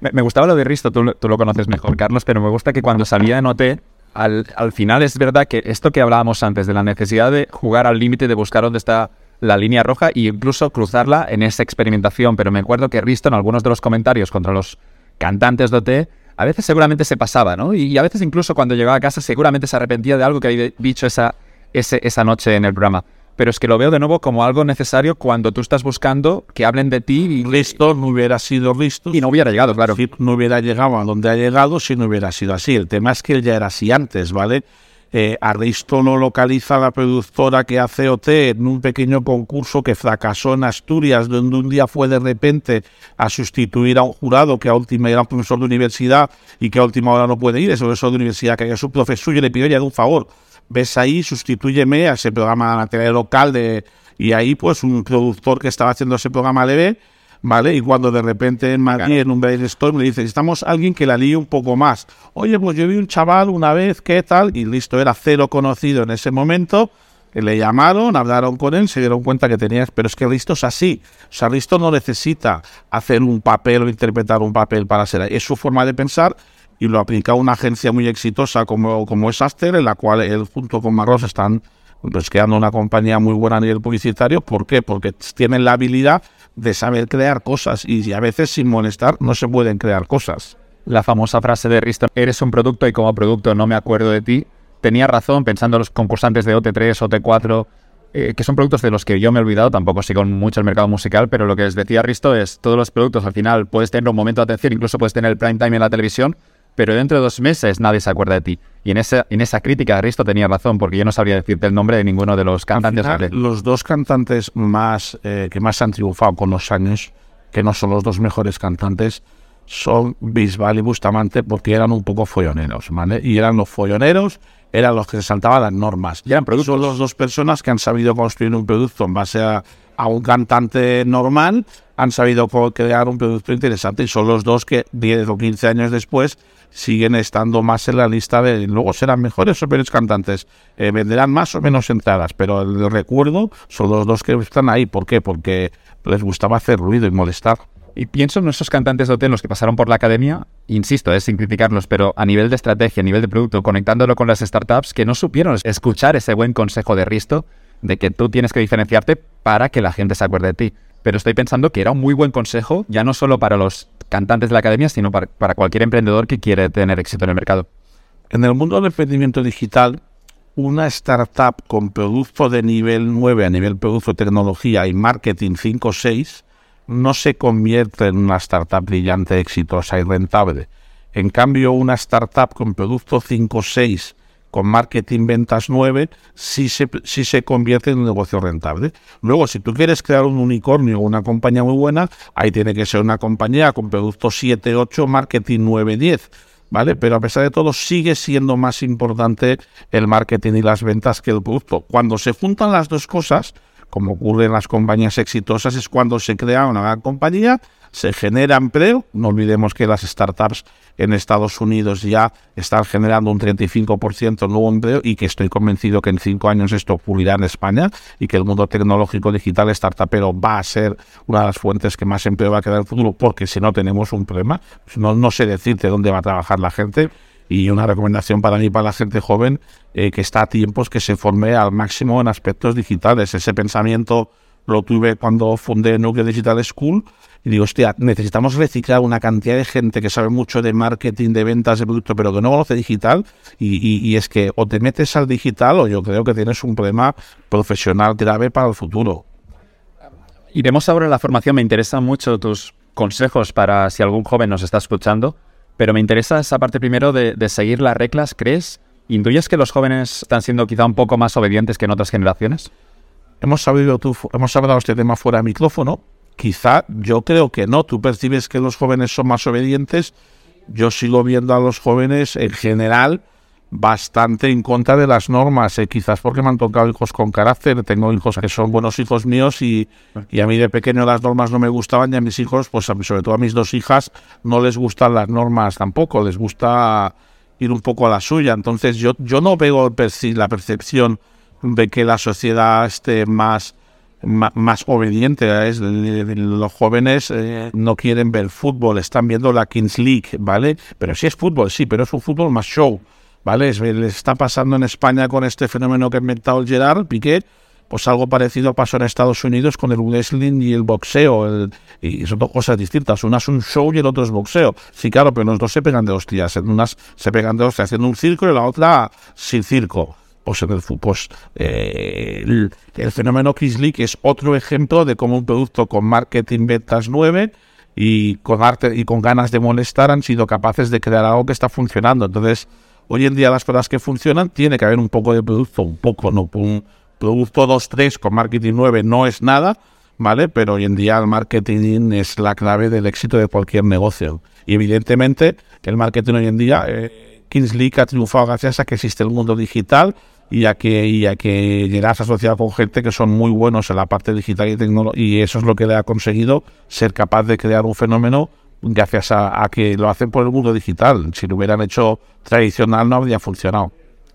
Me, me gustaba lo de Risto, tú, lo- tú lo conoces mejor, Carlos, pero me gusta que cuando salía en OT, al, al final es verdad que esto que hablábamos antes, de la necesidad de jugar al límite, de buscar dónde está la línea roja e incluso cruzarla en esa experimentación. Pero me acuerdo que Risto en algunos de los comentarios contra los cantantes de OT, a veces seguramente se pasaba, ¿no? Y, a veces incluso cuando llegaba a casa seguramente se arrepentía de algo que había dicho esa, ese- esa noche en el programa. Pero es que lo veo de nuevo como algo necesario cuando tú estás buscando que hablen de ti y, Listo no hubiera sido listo y no hubiera llegado, claro. Si no hubiera llegado a donde ha llegado si no hubiera sido así. El tema es que él ya era así antes, ¿vale? Eh, Aristo lo localiza la productora que hace OT en un pequeño concurso que fracasó en Asturias, donde un día fue de repente a sustituir a un jurado que a última era un profesor de universidad y que a última hora no puede ir, es profesor de universidad que es un profesor y le pidió ya de un favor. ves ahí, sustitúyeme a ese programa de la tele local de, y ahí pues un productor que estaba haciendo ese programa le ve, ¿vale? Y cuando de repente en Madrid, en un brainstorm, le dice, necesitamos alguien que la líe un poco más. Oye, pues yo vi un chaval una vez, ¿qué tal? Y listo, era cero conocido en ese momento. Le llamaron, hablaron con él, se dieron cuenta que tenía... Pero es que Listo es así. O sea, Listo no necesita hacer un papel o interpretar un papel para ser... Es su forma de pensar y lo aplica a una agencia muy exitosa como, como es Aster, en la cual él junto con Marros están pues creando una compañía muy buena a nivel publicitario. ¿Por qué? Porque tienen la habilidad de saber crear cosas y a veces sin molestar no se pueden crear cosas. La famosa frase de Risto, eres un producto y como producto no me acuerdo de ti, tenía razón pensando en los concursantes de OT3, OT4, eh, que son productos de los que yo me he olvidado, tampoco sigo mucho el mercado musical, pero lo que les decía Risto es, todos los productos al final puedes tener un momento de atención, incluso puedes tener el prime time en la televisión, pero dentro de dos meses nadie se acuerda de ti. Y en esa, en esa crítica Risto tenía razón, porque yo no sabría decirte el nombre de ninguno de los cantantes. los dos cantantes más eh, que más han triunfado con los años, que no son los dos mejores cantantes, son Bisbal y Bustamante, porque eran un poco folloneros, ¿vale? Y eran los folloneros, eran los que se saltaban las normas. Y eran Son las dos personas que han sabido construir un producto en base a, a un cantante normal, han sabido crear un producto interesante y son los dos que 10 o 15 años después siguen estando más en la lista de luego serán mejores o peores cantantes, eh, venderán más o menos entradas, pero el recuerdo son los dos que están ahí. ¿Por qué? Porque les gustaba hacer ruido y molestar. Y pienso en esos cantantes de hotel, los que pasaron por la academia, insisto, es sin criticarlos, pero a nivel de estrategia, a nivel de producto, conectándolo con las startups, que no supieron escuchar ese buen consejo de Risto de que tú tienes que diferenciarte para que la gente se acuerde de ti. Pero estoy pensando que era un muy buen consejo, ya no solo para los cantantes de la academia, sino para, cualquier emprendedor que quiere tener éxito en el mercado. En el mundo del emprendimiento digital, una startup con producto de nivel 9 a nivel producto, tecnología y marketing 5 o 6 no se convierte en una startup brillante, exitosa y rentable. En cambio, una startup con producto 5 o 6 con marketing ventas 9 sí se, se convierte en un negocio rentable. Luego, si tú quieres crear un unicornio o una compañía muy buena, ahí tiene que ser una compañía con producto 7, 8, marketing 9, 10. ¿Vale? Pero a pesar de todo, sigue siendo más importante el marketing y las ventas que el producto. Cuando se juntan las dos cosas, como ocurre en las compañías exitosas, es cuando se crea una gran compañía se genera empleo. No olvidemos que las startups en Estados Unidos ya están generando un 35% nuevo empleo y que estoy convencido que en cinco años esto ocurrirá en España y que el mundo tecnológico digital startupero va a ser una de las fuentes que más empleo va a quedar en el futuro porque si no tenemos un problema, pues no, no sé decirte dónde va a trabajar la gente y una recomendación para mí, para la gente joven, eh, que está a tiempos que se forme al máximo en aspectos digitales. Ese pensamiento lo tuve cuando fundé Nuclear Digital School y digo, hostia, necesitamos reciclar una cantidad de gente que sabe mucho de marketing, de ventas de producto, pero que no conoce digital. Y, es que o te metes al digital o yo creo que tienes un problema profesional grave para el futuro. Iremos ahora a la formación. Me interesan mucho tus consejos para si algún joven nos está escuchando, pero me interesa esa parte primero de, de seguir las reglas. ¿Crees? ¿Intuyes que los jóvenes están siendo quizá un poco más obedientes que en otras generaciones? Hemos sabido tú, hemos hablado este tema fuera de micrófono Quizá yo creo que no. Tú percibes que los jóvenes son más obedientes. Yo sigo viendo a los jóvenes en general bastante en contra de las normas, eh, quizás porque me han tocado hijos con carácter, tengo hijos que son buenos hijos míos y, y, a mí de pequeño las normas no me gustaban y a mis hijos, pues sobre todo a mis dos hijas, no les gustan las normas tampoco, les gusta ir un poco a la suya. Entonces yo, yo no veo la percepción de que la sociedad esté más más obediente. Es, los jóvenes eh, no quieren ver fútbol, están viendo la Kings League, ¿vale? Pero sí es fútbol, sí, pero es un fútbol más show, ¿vale? Les está pasando en España con este fenómeno que ha inventado el Gerard Piqué, pues algo parecido pasó en Estados Unidos con el wrestling y el boxeo. y son dos cosas distintas. Una es un show y el otro es boxeo. Sí, claro, pero los dos se pegan de hostias. En unas se pegan de hostias haciendo un circo y la otra sin circo pues en el pues, eh, el, fenómeno Chris es otro ejemplo de cómo un producto con marketing ventas 9 y con arte y con ganas de molestar han sido capaces de crear algo que está funcionando. Entonces, hoy en día las cosas que funcionan tiene que haber un poco de producto, un poco, no un producto 2-3 con marketing 9 no es nada, ¿vale? Pero hoy en día el marketing es la clave del éxito de cualquier negocio. Y evidentemente el marketing hoy en día, eh, Kings League ha triunfado gracias a que existe el mundo digital, y a que y a que llegas asociado con gente que son muy buenos en la parte digital y tecnológica y eso es lo que le ha conseguido ser capaz de crear un fenómeno gracias a, que lo hacen por el mundo digital. Si lo hubieran hecho tradicional no habría funcionado.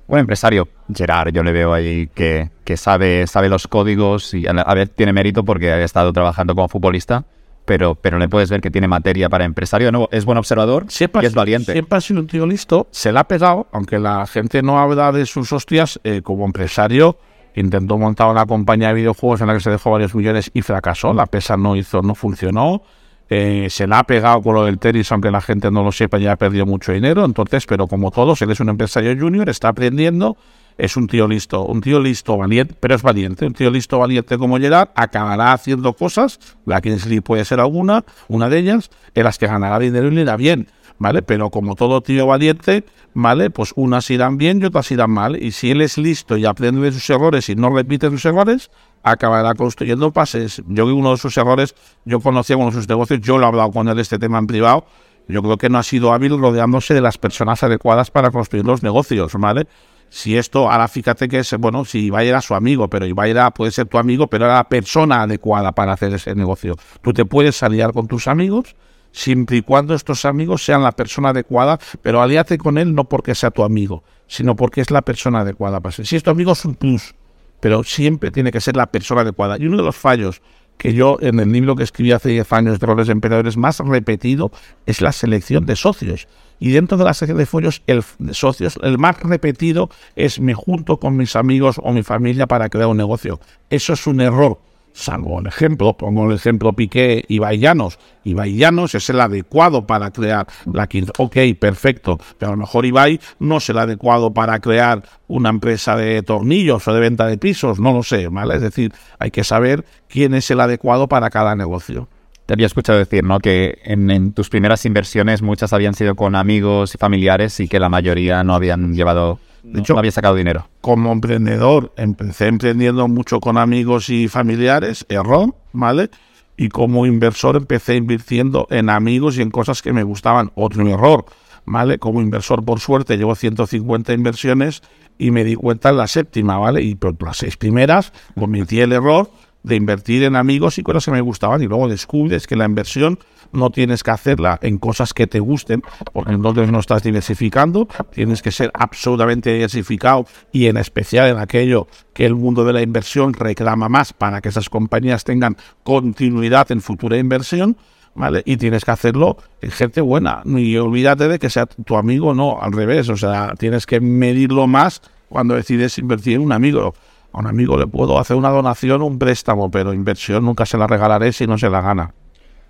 Buen empresario, Gerard, yo le veo ahí que, que sabe, sabe los códigos y a ver, tiene mérito porque ha estado trabajando como futbolista pero, pero le puedes ver que tiene materia para empresario. No, es buen observador y es valiente. Siempre ha sido un tío listo, se la ha pegado, aunque la gente no habla de sus hostias, eh, como empresario intentó montar una compañía de videojuegos en la que se dejó varios millones y fracasó. La pesa no hizo, no funcionó. Eh, se la ha pegado con lo del tenis, aunque la gente no lo sepa, ya ha perdido mucho dinero. Entonces, pero como todos, él es un empresario junior, está aprendiendo es un tío listo, un tío listo, valiente, pero es valiente, un tío listo, valiente como Gerard, acabará haciendo cosas, la Kings League puede ser alguna, una de ellas, en las que ganará dinero y le irá bien, ¿vale? Pero como todo tío valiente, ¿vale? Pues unas irán bien y otras irán mal, y si él es listo y aprende de sus errores y no repite sus errores, acabará construyendo pases. Yo que uno de sus errores, yo conocía uno de sus negocios, yo lo he hablado con él este tema en privado, yo creo que no ha sido hábil rodeándose de las personas adecuadas para construir los negocios, ¿vale? si esto, ahora fíjate que es, bueno, si Ibai era su amigo, pero Ibai era, puede ser tu amigo, pero era la persona adecuada para hacer ese negocio. Tú te puedes aliar con tus amigos siempre y cuando estos amigos sean la persona adecuada, pero aliate con él no porque sea tu amigo, sino porque es la persona adecuada para ser. Si es tu amigo es un plus, pero siempre tiene que ser la persona adecuada. Y uno de los fallos que yo en el libro que escribí hace 10 años de roles de emprendedores más repetido es la selección de socios. Y dentro de la selección de follos, el de socios, el más repetido es me junto con mis amigos o mi familia para crear un negocio. Eso es un error salvo el ejemplo, pongo el ejemplo Piqué y Baillanos. Y Baillanos es el adecuado para crear la quinta. Ok, perfecto, pero a lo mejor Ibai no es el adecuado para crear una empresa de tornillos o de venta de pisos, no lo sé, ¿vale? Es decir, hay que saber quién es el adecuado para cada negocio. Te había escuchado decir, ¿no? Que en, tus primeras inversiones muchas habían sido con amigos y familiares y que la mayoría no habían llevado de hecho, no había sacado dinero. Como emprendedor, empecé emprendiendo mucho con amigos y familiares, error, ¿vale? Y como inversor empecé invirtiendo en amigos y en cosas que me gustaban, otro error, ¿vale? Como inversor, por suerte, llevo 150 inversiones y me di cuenta en la séptima, ¿vale? Y por las seis primeras cometí el error de invertir en amigos y cosas que me gustaban y luego descubres que la inversión no tienes que hacerla en cosas que te gusten, porque entonces no estás diversificando, tienes que ser absolutamente diversificado y en especial en aquello que el mundo de la inversión reclama más para que esas compañías tengan continuidad en futura inversión. ¿Vale? Y tienes que hacerlo en gente buena. Y olvídate de que sea tu amigo, no, al revés. O sea, tienes que medirlo más cuando decides invertir en un amigo. A un amigo le puedo hacer una donación, un préstamo, pero inversión nunca se la regalaré si no se la gana.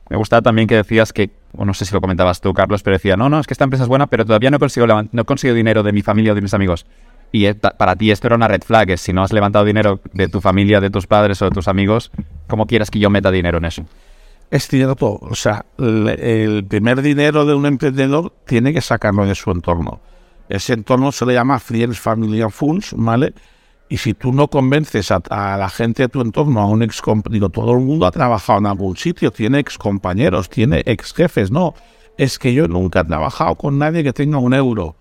Me gustaba también que decías que, o no sé si lo comentabas tú, Carlos, pero decía, no, no, es que esta empresa es buena, pero todavía no consigo, no consigo dinero de mi familia o de mis amigos. Y para ti esto era una red flag, si no has levantado dinero de tu familia, de tus padres o de tus amigos, ¿cómo quieras que yo meta dinero en eso? Es cierto, o sea, el, primer dinero de un emprendedor tiene que sacarlo de su entorno. Ese entorno se le llama Friends Family Funds, ¿vale? Y si tú no convences a, la gente de tu entorno, a un ex digo, todo el mundo ha trabajado en algún sitio, tiene ex compañeros, tiene ex jefes, no. Es que yo nunca he trabajado con nadie que tenga un euro.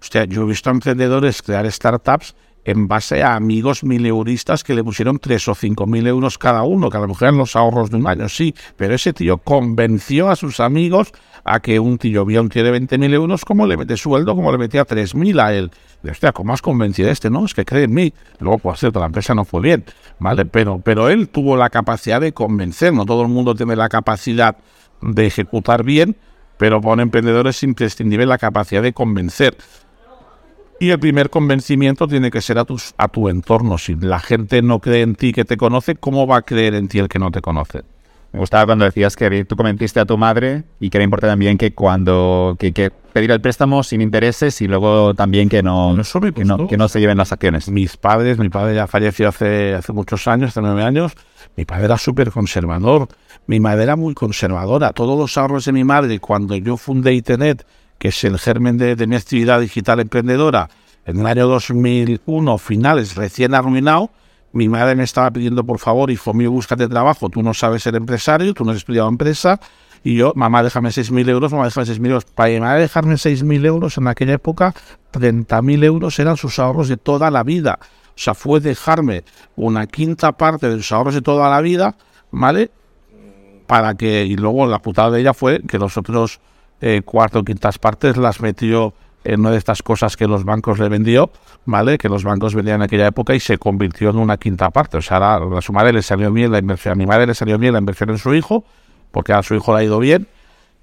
O sea, yo he visto a emprendedores crear startups en base a amigos mileuristas que le pusieron tres o cinco mil euros cada uno, que a lo mejor eran los ahorros de un año, sí, pero ese tío convenció a sus amigos a que un tío vía un tío de 20 mil euros, como le mete sueldo, como le metía tres mil a él. De hostia, ¿cómo has convencido a este? No, es que cree en mí. Luego, pues cierto, la empresa no fue bien, ¿vale? Pero, pero él tuvo la capacidad de convencer, no todo el mundo tiene la capacidad de ejecutar bien, pero para un emprendedor es imprescindible la capacidad de convencer. Y el primer convencimiento tiene que ser a, tus, a tu entorno. Si la gente no cree en ti que te conoce, ¿cómo va a creer en ti el que no te conoce? Me gustaba cuando decías que tú convenciste a tu madre y que era importante también que cuando que, que pedir el préstamo sin intereses y luego también que no, que no, que no se lleven las acciones. Mis padres, mi padre ya falleció hace, hace muchos años, hace nueve años, mi padre era súper conservador, mi madre era muy conservadora. Todos los ahorros de mi madre, cuando yo fundé Internet, que es el germen de, mi actividad digital emprendedora, en el año 2001, finales, recién arruinado, mi madre me estaba pidiendo por favor, hijo mío, búscate trabajo, tú no sabes ser empresario, tú no has estudiado empresa, Y yo, mamá, déjame 6.000 euros, mamá, déjame 6.000 euros. Para mi madre dejarme 6.000 euros en aquella época, 30.000 euros eran sus ahorros de toda la vida. O sea, fue dejarme una quinta parte de sus ahorros de toda la vida, ¿vale? Para que, y luego la putada de ella fue que los otros eh, cuarto o quintas partes las metió en una de estas cosas que los bancos le vendió, ¿vale? Que los bancos vendían en aquella época y se convirtió en una quinta parte. O sea, a, su madre le salió bien la inversión, a mi madre le salió bien la inversión en su hijo, porque a su hijo le ha ido bien,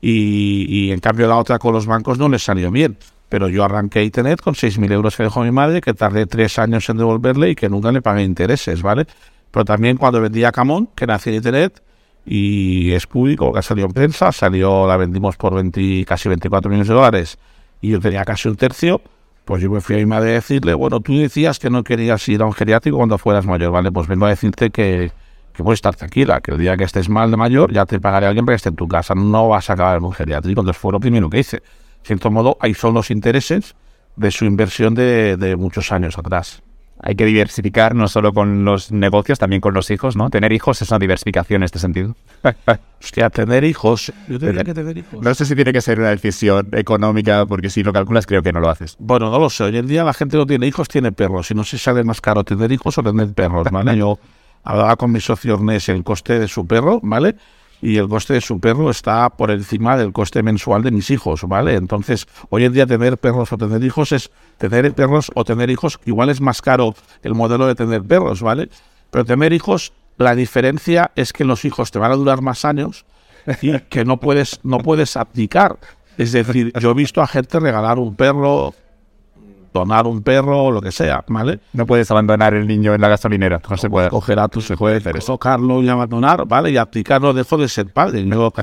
y, en cambio la otra con los bancos no le salió bien. Pero yo arranqué Internet con 6.000 euros que dejó mi madre, que tardé tres años en devolverle y que nunca le pagué intereses, ¿vale? Pero también cuando vendía Camón, que nació en Internet, y es público, que ha salido en prensa, salió, la vendimos por 20, casi 24 millones de dólares y yo tenía casi un tercio, pues yo me fui a mi madre a decirle, bueno, tú decías que no querías ir a un geriátrico cuando fueras mayor, ¿vale? Pues vengo a decirte que, que puedes estar tranquila, que el día que estés mal de mayor ya te pagaré a alguien para que esté en tu casa, no vas a acabar en un geriátrico. Entonces fue lo primero que hice. De cierto modo, ahí son los intereses de su inversión de, de muchos años atrás hay que diversificar no solo con los negocios, también con los hijos, ¿no? Tener hijos es una diversificación en este sentido. Hostia, tener hijos. Yo tendría que tener hijos. No sé si tiene que ser una decisión económica, porque si lo calculas, creo que no lo haces. Bueno, no lo sé. Hoy en día la gente no tiene hijos, tiene perros. Y no sé si sale más caro tener hijos o tener perros, ¿vale? Yo hablaba con mi socio Ernest el coste de su perro, ¿vale? Y el coste de su perro está por encima del coste mensual de mis hijos, ¿vale? Entonces, hoy en día tener perros o tener hijos es tener perros o tener hijos, igual es más caro el modelo de tener perros, ¿vale? Pero tener hijos, la diferencia es que los hijos te van a durar más años y que no puedes, no puedes abdicar. Es decir, yo he visto a gente regalar un perro donar un perro o lo que sea, ¿vale? No puedes abandonar el niño en la gasolinera, no se puede. Coger a tu se puede tocarlo y abandonar, ¿vale? Y aplicarlo, dejo de ser padre. Yo,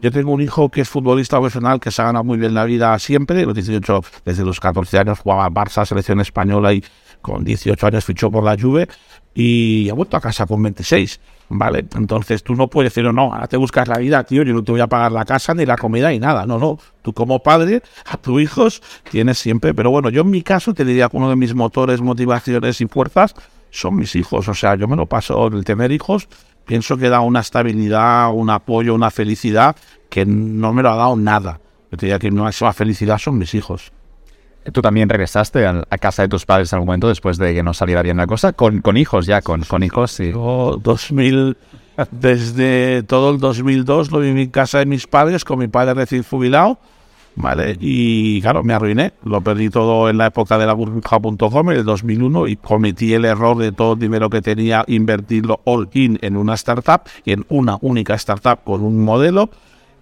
yo tengo un hijo que es futbolista profesional que se ha ganado muy bien la vida siempre, los 18, desde los 14 años jugaba Barça, selección española y con 18 años fichó por la Juve y ha vuelto a casa con 26. ¿Vale? Entonces tú no puedes decir, no, ahora te buscas la vida, tío, yo no te voy a pagar la casa ni la comida ni nada. No, no, tú como padre a tus hijos tienes siempre, pero bueno, yo en mi caso te diría que uno de mis motores, motivaciones y fuerzas son mis hijos. O sea, yo me lo paso, el tener hijos, pienso que da una estabilidad, un apoyo, una felicidad que no me lo ha dado nada. Yo te diría que mi máxima felicidad son mis hijos. Tú también regresaste a, casa de tus padres en algún momento después de que no saliera bien la cosa, con, con hijos ya, con, con hijos, sí. Yo, 2000, desde todo el 2002 lo viví en casa de mis padres con mi padre recién jubilado, ¿vale? Y claro, me arruiné, lo perdí todo en la época de la burbuja.com en el 2001 y cometí el error de todo el dinero que tenía invertirlo all in en una startup y en una única startup con un modelo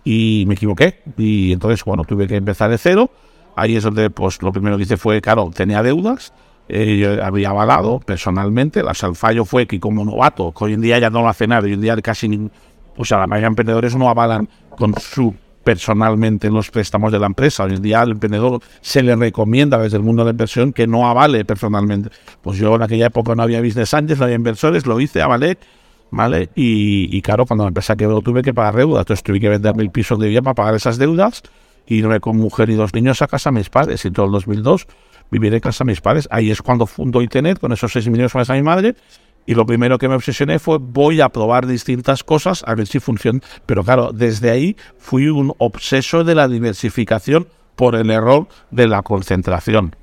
y me equivoqué y entonces, bueno, tuve que empezar de cero Ahí es donde, pues, lo primero que hice fue, claro, tenía deudas, eh, yo había avalado personalmente, la, el fallo fue que como novato, que hoy en día ya no lo hace nada, hoy en día casi, o sea, la mayoría de emprendedores no avalan con su personalmente los préstamos de la empresa. Hoy en día al emprendedor se le recomienda desde el mundo de la inversión que no avale personalmente. Pues yo en aquella época no había business angels, no había inversores, lo hice, avalé, ¿vale? Y, y claro, cuando la empresa quebró tuve que pagar deudas, entonces tuve que vender mil pisos de vida para pagar esas deudas irme con mujer y dos niños a casa de mis padres. Y todo el 2002 viviré en casa de mis padres. Ahí es cuando fundo Internet con esos 6 millones más a mi madre. Y lo primero que me obsesioné fue voy a probar distintas cosas a ver si funciona. Pero claro, desde ahí fui un obseso de la diversificación por el error de la concentración.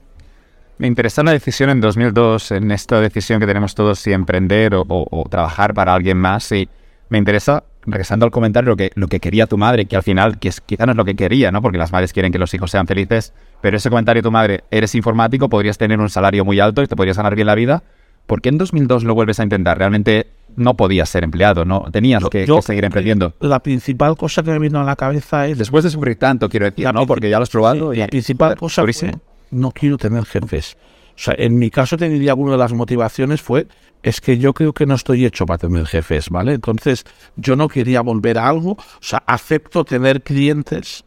Me interesa una decisión en 2002, en esta decisión que tenemos todos si emprender o, o trabajar para alguien más. Y me interesa regresando al comentario, lo que, lo que quería tu madre, que al final que es, quizá no es lo que quería, ¿no? Porque las madres quieren que los hijos sean felices, pero ese comentario de tu madre, eres informático, podrías tener un salario muy alto y te podrías ganar bien la vida. ¿Por qué en 2002 lo vuelves a intentar? Realmente no podías ser empleado, ¿no? Tenías que, seguir emprendiendo. La principal cosa que me vino a la cabeza es... Después de sufrir tanto, quiero decir, ¿no? Porque ya lo has probado. y, la principal cosa fue, no quiero tener jefes. O sea, en mi caso te diría una de las motivaciones fue es que yo creo que no estoy hecho para tener jefes, ¿vale? Entonces, yo no quería volver a algo, o sea, acepto tener clientes,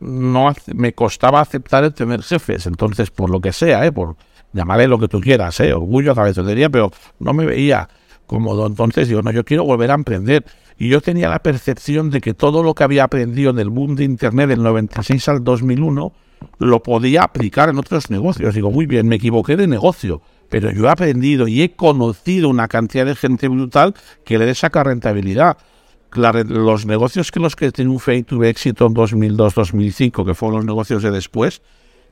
no me costaba aceptar el tener jefes, entonces, por lo que sea, ¿eh? Por llamarle lo que tú quieras, ¿eh? Orgullo, cabezonería, pero no me veía cómodo, entonces digo, no, yo quiero volver a emprender. Y yo tenía la percepción de que todo lo que había aprendido en el boom de Internet del 96 al 2001 lo podía aplicar en otros negocios. Digo, muy bien, me equivoqué de negocio pero yo he aprendido y he conocido una cantidad de gente brutal que le saca rentabilidad. los negocios que los que triunfé y tuve éxito en 2002-2005, que fueron los negocios de después,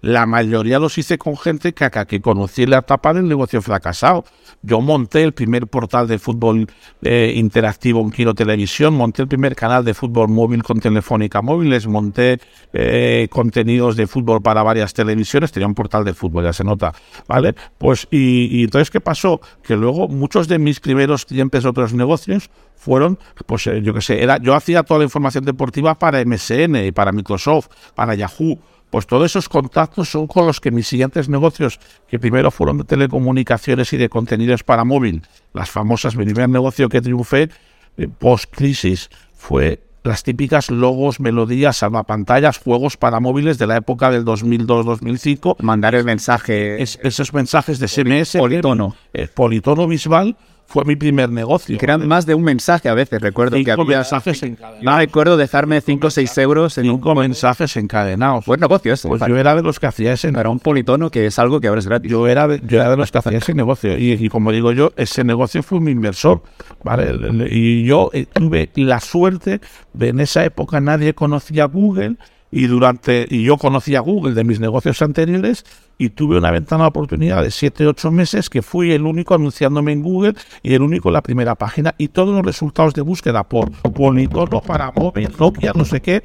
la mayoría los hice con gente que, que conocí la etapa del negocio fracasado. Yo monté el primer portal de fútbol eh, interactivo en Kino Televisión, monté el primer canal de fútbol móvil con Telefónica Móviles, monté eh, contenidos de fútbol para varias televisiones, tenía un portal de fútbol, ya se nota, ¿vale? Pues, y, entonces, ¿qué pasó? Que luego muchos de mis primeros clientes de otros negocios fueron, pues eh, yo qué sé, era, yo hacía toda la información deportiva para MSN para Microsoft, para Yahoo, pues todos esos contactos son con los que mis siguientes negocios, que primero fueron de telecomunicaciones y de contenidos para móvil, las famosas, mi primer negocio que triunfé eh, post-crisis fue las típicas logos, melodías, pantallas, juegos para móviles de la época del 2002-2005. Mandar el mensaje. esos mensajes de SMS. Politono. Eh, politono visual fue mi primer negocio. Que eran más de un mensaje a veces, recuerdo cinco que había... mensajes encadenados. No recuerdo dejarme 5 o 6 euros en cinco mensajes encadenados. Buen negocio ese. Pues yo era de los que hacía ese Era un politono que es algo que ahora es gratis. Yo era de, yo era de los que hacía ese negocio. Y, como digo yo, ese negocio fue mi inversor. ¿vale? Y yo eh, tuve la suerte de en esa época nadie conocía Google y durante y yo conocía Google de mis negocios anteriores y tuve una ventana de oportunidad de 7, 8 meses que fui el único anunciándome en Google y el único en la primera página y todos los resultados de búsqueda por Politono, para móvil, Nokia, no sé qué,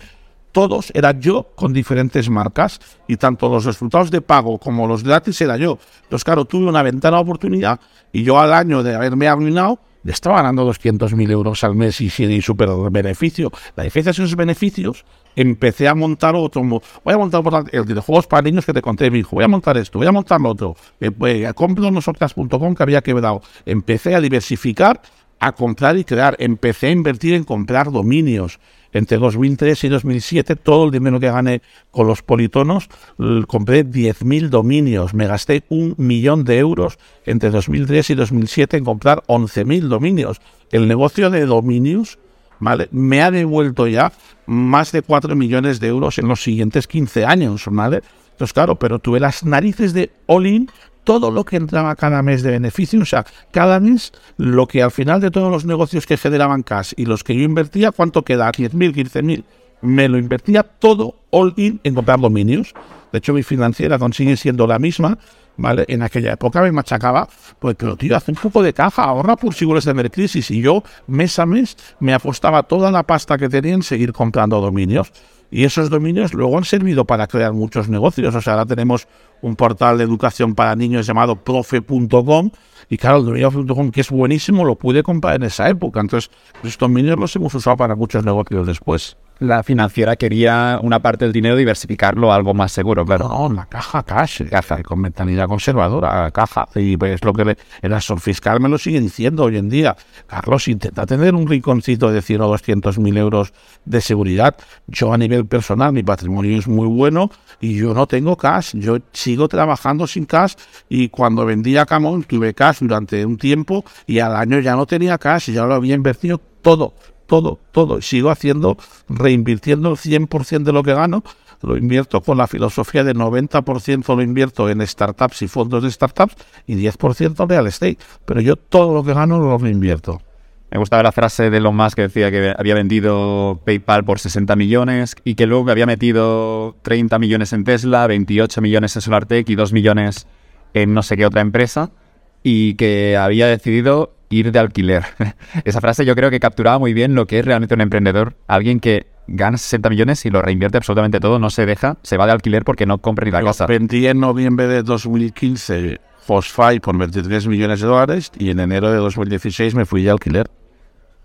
todos era yo con diferentes marcas y tanto los resultados de pago como los gratis era yo. Entonces, claro, tuve una ventana de oportunidad y yo al año de haberme arruinado estaba ganando 200.000 euros al mes y, y súper beneficio. La diferencia de esos beneficios, empecé a montar otro. Voy a montar el de juegos para niños que te conté, mi hijo. Voy a montar esto, voy a montar lo otro. Eh, pues, compro nosotras.com que había quebrado. Empecé a diversificar, a comprar y crear. Empecé a invertir en comprar dominios entre 2003 y 2007, todo el dinero que gané con los politonos, compré 10.000 dominios. Me gasté un millón de euros entre 2003 y 2007 en comprar 11.000 dominios. El negocio de dominios ¿vale? me ha devuelto ya más de 4 millones de euros en los siguientes 15 años. ¿vale? Entonces, claro, pero tuve las narices de all-in todo lo que entraba cada mes de beneficio, o sea, cada mes lo que al final de todos los negocios que generaban cash y los que yo invertía, ¿cuánto queda? 10.000, 15.000. Me lo invertía todo all in en comprar dominios. De hecho, mi financiera consigue siendo la misma, ¿vale? En aquella época me machacaba, pues, pero tío, hace un poco de caja, ahorra por seguros de crisis. Y yo, mes a mes, me apostaba toda la pasta que tenía en seguir comprando dominios. Y esos dominios luego han servido para crear muchos negocios. O sea, ahora tenemos un portal de educación para niños llamado profe.com. Y claro, el dominio.com, que es buenísimo, lo pude comprar en esa época. Entonces, estos dominios los hemos usado para muchos negocios después la financiera quería una parte del dinero diversificarlo a algo más seguro, claro. No, la caja cash, caja, con mentalidad conservadora, caja. Y pues lo que el asesor fiscal me lo sigue diciendo hoy en día. Carlos, intenta tener un rinconcito de 100 o 200 mil euros de seguridad. Yo a nivel personal, mi patrimonio es muy bueno y yo no tengo cash. Yo sigo trabajando sin cash y cuando vendía Camón tuve cash durante un tiempo y al año ya no tenía cash, ya lo había invertido todo todo, todo. Sigo haciendo, reinvirtiendo el 100% de lo que gano, lo invierto con la filosofía de 90% lo invierto en startups y fondos de startups y 10% en real estate. Pero yo todo lo que gano lo reinvierto. Me gustaba la frase de Elon Musk que decía que había vendido PayPal por 60 millones y que luego había metido 30 millones en Tesla, 28 millones en SolarTech y 2 millones en no sé qué otra empresa y que había decidido ir de alquiler. Esa frase yo creo que capturaba muy bien lo que es realmente un emprendedor, alguien que gana 60 millones y lo reinvierte absolutamente todo, no se deja, se va de alquiler porque no compra ni la casa. Vendí en noviembre de 2015 Fosfy por 23 millones de dólares y en enero de 2016 me fui de alquiler.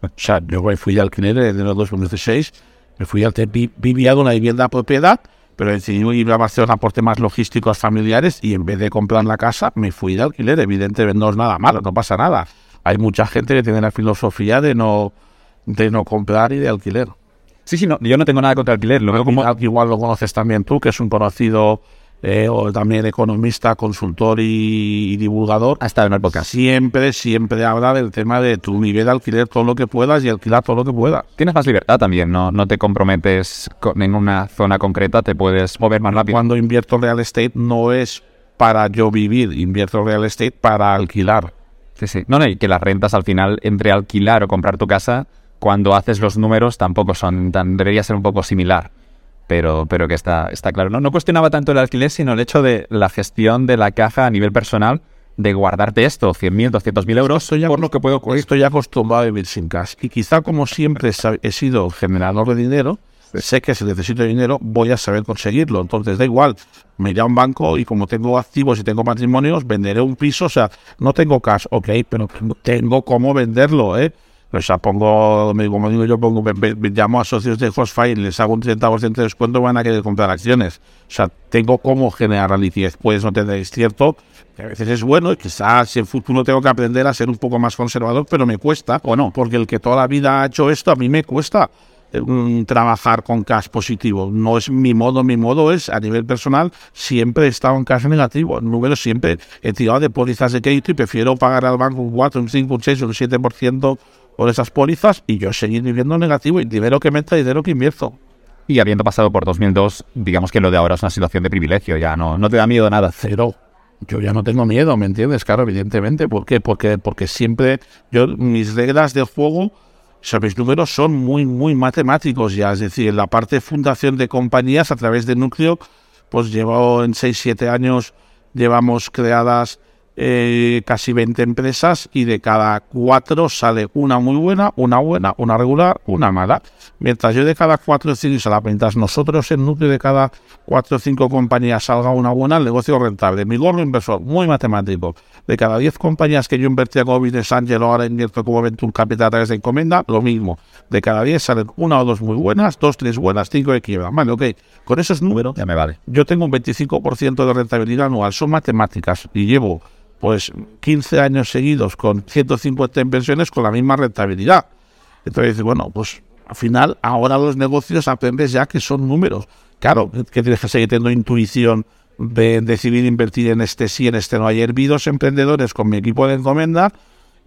O sea, yo fui de alquiler en enero de 2016, me fui al vivía de una vivienda propiedad, pero decidí ir a hacer aporte más logísticos familiares y en vez de comprar la casa me fui de alquiler. Evidentemente no es nada malo, no pasa nada hay mucha gente que tiene la filosofía de no, de no comprar y de alquiler. Sí, sí, no, yo no tengo nada contra alquiler. Lo veo como... Igual lo conoces también tú, que es un conocido eh, o también economista, consultor y, divulgador. Ha estado en el podcast. Siempre, siempre habla del tema de tu nivel de alquiler todo lo que puedas y alquilar todo lo que puedas. Tienes más libertad también, ¿no? No te comprometes en una zona concreta, te puedes mover más rápido. Cuando invierto real estate no es para yo vivir, invierto real estate para alquilar. Sí, sí. No, no, y que las rentas al final, entre alquilar o comprar tu casa, cuando haces los números tampoco son tan, debería ser un poco similar. Pero, pero que está, está claro. ¿no? no cuestionaba tanto el alquiler, sino el hecho de la gestión de la caja a nivel personal, de guardarte esto, 100.000, 200.000 euros, Estoy ya, por lo que puedo estoy ya acostumbrado a vivir sin cash. Y quizá como siempre he sido generador de dinero, sé que si necesito dinero voy a saber conseguirlo. Entonces da igual, me iré a un banco y como tengo activos y tengo patrimonios, venderé un piso. O sea, no tengo cash, ok, pero tengo cómo venderlo, ¿eh? O sea, pongo, como digo yo, pongo, me- me- me llamo a socios de Hostfire, les hago un 30% de descuento, van a querer comprar acciones. O sea, tengo cómo generar liquidez. Puedes no tener, es cierto, que a veces es bueno y quizás en futuro tengo que aprender a ser un poco más conservador, pero me cuesta. O no. Porque el que toda la vida ha hecho esto, a mí me cuesta eh, trabajar con cash positivo. No es mi modo, mi modo es a nivel personal, siempre he estado en cash negativo. En números siempre he tirado de pólizas de crédito y prefiero pagar al banco un 4, un 5, un 6, un 7% por esas pólizas y yo seguir viviendo en negativo y dinero que me entra, dinero que invierto. Y habiendo pasado por 2002, digamos que lo de ahora es una situación de privilegio, ya no, no te da miedo nada. Cero. Yo ya no tengo miedo, ¿me entiendes? Claro, evidentemente. ¿Por qué? Porque, porque siempre yo, mis reglas de juego, mis números son muy, muy matemáticos ya. Es decir, la parte fundación de compañías a través de núcleo, pues llevo en 6, 7 años, llevamos creadas eh, casi 20 empresas y de cada cuatro sale una muy buena, una buena, una regular, una mala. Mientras yo de cada cuatro o cinco, se la mientras nosotros el núcleo de cada cuatro o cinco compañías salga una buena, el negocio rentable. Mi gorro inversor, muy matemático. De cada 10 compañías que yo invertía como Business Angel, ahora invierto como Venture Capital a través de encomienda, lo mismo. De cada 10 salen una o dos muy buenas, dos, tres buenas, cinco de quiebra. Vale, ok. Con esos números, Ya me vale. yo tengo un 25% de rentabilidad anual, son matemáticas y llevo pues 15 años seguidos con 150 inversiones con la misma rentabilidad. Entonces, bueno, pues al final ahora los negocios aprendes ya que son números. Claro, que tienes que seguir teniendo intuición de decidir invertir en este sí, en este no. Ayer vi dos emprendedores con mi equipo de encomienda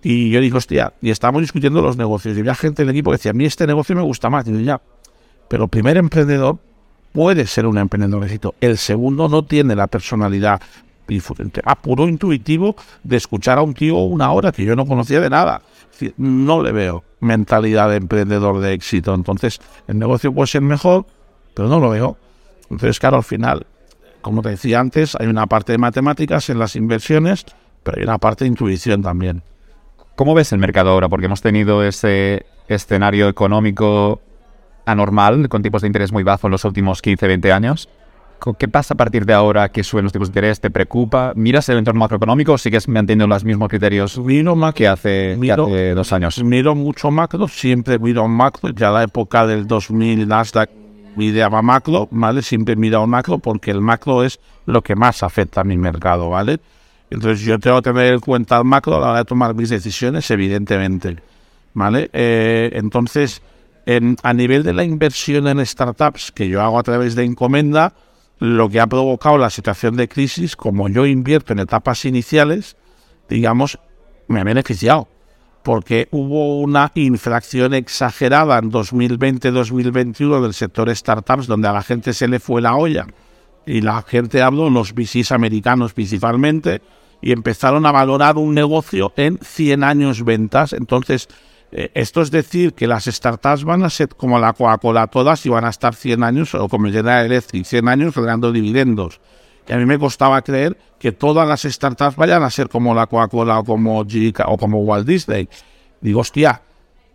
y yo digo, hostia, y estábamos discutiendo los negocios. Y había gente del equipo que decía, a mí este negocio me gusta más. Y digo, ya, pero el primer emprendedor puede ser un emprendedor. El segundo no tiene la personalidad fu- tema puro intuitivo de escuchar a un tío una hora que yo no conocía de nada. No le veo mentalidad de emprendedor de éxito. Entonces, el negocio puede ser mejor, pero no lo veo. Entonces, claro, al final, como te decía antes, hay una parte de matemáticas en las inversiones, pero hay una parte de intuición también. ¿Cómo ves el mercado ahora? Porque hemos tenido ese escenario económico anormal, con tipos de interés muy bajos en los últimos 15, 20 años. ¿Qué pasa a partir de ahora que suben los tipos de interés? ¿Te preocupa? ¿Miras el entorno macroeconómico o sigues manteniendo los mismos criterios Miro más que hace, que Miro- hace dos años? Miro mucho macro, siempre miro macro, ya la época del 2000 Nasdaq ideaba macro, ¿vale? Siempre he mirado macro porque el macro es lo que más afecta a mi mercado, ¿vale? Entonces yo tengo que tener en cuenta el macro a la hora de tomar mis decisiones, evidentemente, ¿vale? Eh, entonces, en- a nivel de la inversión en startups que yo hago a través de encomenda, lo que ha provocado la situación de crisis, como yo invierto en etapas iniciales, digamos, me ha beneficiado porque hubo una infracción exagerada en 2020-2021 del sector startups, donde a la gente se le fue la olla. Y la gente habló, los VCs americanos principalmente, y empezaron a valorar un negocio en 100 años ventas. Entonces, esto es decir que las startups van a ser como la Coca-Cola todas y van a estar 100 años, o como General Electric, 100 años generando dividendos. Y a mí me costaba creer que todas las startups vayan a ser como la Coca-Cola o como GK o como Walt Disney. Digo, hostia,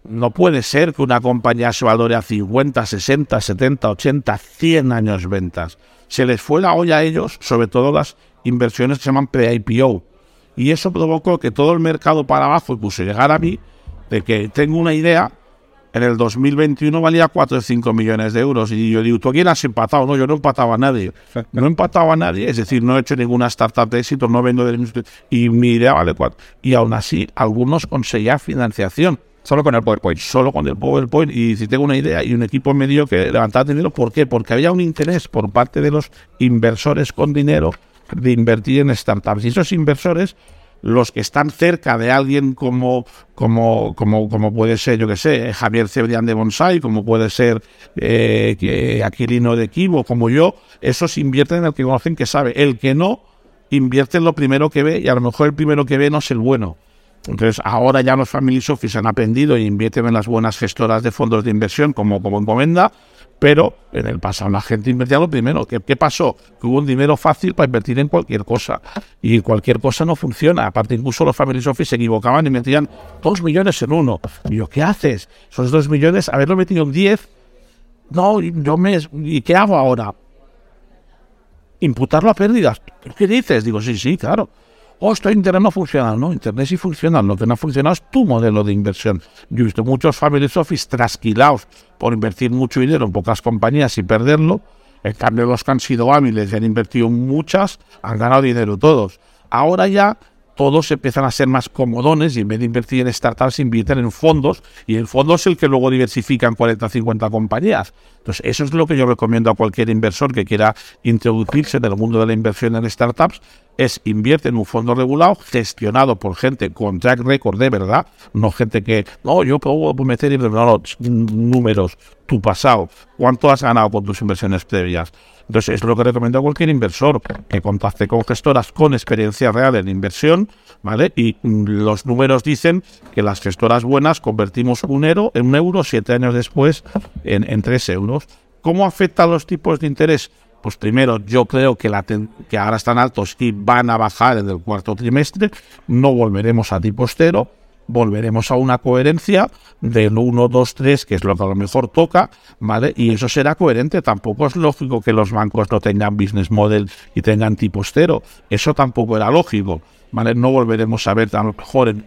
no puede ser que una compañía se valore a 50, 60, 70, 80, 100 años ventas. Se les fue la olla a ellos, sobre todo las inversiones que se llaman pre-IPO. Y eso provocó que todo el mercado para abajo, incluso llegar a mí, de que tengo una idea, en el 2021 valía 4 o 5 millones de euros. Y yo digo, ¿tú a quién has empatado? No, yo no he empatado a nadie. No he empatado a nadie, es decir, no he hecho ninguna startup de éxito, no vendo de... Y mi idea vale 4. Y aún así, algunos conseguían financiación Solo con el PowerPoint. solo con el PowerPoint y si tengo una idea y un equipo medio que levantar dinero, ¿por qué? Porque había un interés por parte de los inversores con dinero de invertir en startups. Y esos inversores, los que están cerca de alguien como, como, como, como puede ser, yo que sé, Javier Cebrián de Bonsai, como puede ser eh, Aquilino de Kibo, como yo, esos invierten en el que conocen que sabe. El que no, invierte en lo primero que ve y a lo mejor el primero que ve no es el bueno. Entonces, ahora ya los family office han aprendido e invierten en las buenas gestoras de fondos de inversión como, como encomienda, pero en el pasado la gente invertía lo primero. ¿Qué, ¿Qué, pasó? Que hubo un dinero fácil para invertir en cualquier cosa. Y cualquier cosa no funciona. Aparte, incluso los family office se equivocaban y metían dos millones en uno. Y yo, ¿qué haces? Esos dos millones, haberlo metido en diez. No, yo me. ¿Y qué hago ahora? Imputarlo a pérdidas. ¿Qué dices? Digo, sí, sí, claro oh, esto Internet no funciona. No, Internet sí funciona. Lo que no ha funcionado es tu modelo de inversión. Yo he visto muchos family office trasquilados por invertir mucho dinero en pocas compañías y perderlo. En cambio, los que han sido hábiles y han invertido muchas, han ganado dinero todos. Ahora ya todos empiezan a ser más comodones y en vez de invertir en startups invierten en fondos y el fondo es el que luego diversifica en 40 o 50 compañías. Entonces, eso es lo que yo recomiendo a cualquier inversor que quiera introducirse en el mundo de la inversión en startups, es invierte en un fondo regulado gestionado por gente con track record de verdad, no gente que, no, yo puedo meter no, números, tu pasado, cuánto has ganado con tus inversiones previas. Entonces, es lo que recomiendo a cualquier inversor, que contacte con gestoras con experiencia real en inversión, ¿vale? Y los números dicen que las gestoras buenas convertimos un euro en un euro siete años después en, tres euros. ¿Cómo afecta los tipos de interés? Pues primero, yo creo que, la que ahora están altos y van a bajar en el cuarto trimestre, no volveremos a tipo cero, volveremos a una coherencia del 1, 2, 3, que es lo que a lo mejor toca, ¿vale? Y eso será coherente. Tampoco es lógico que los bancos no tengan business model y tengan tipo cero. Eso tampoco era lógico, ¿vale? No volveremos a ver a lo mejor en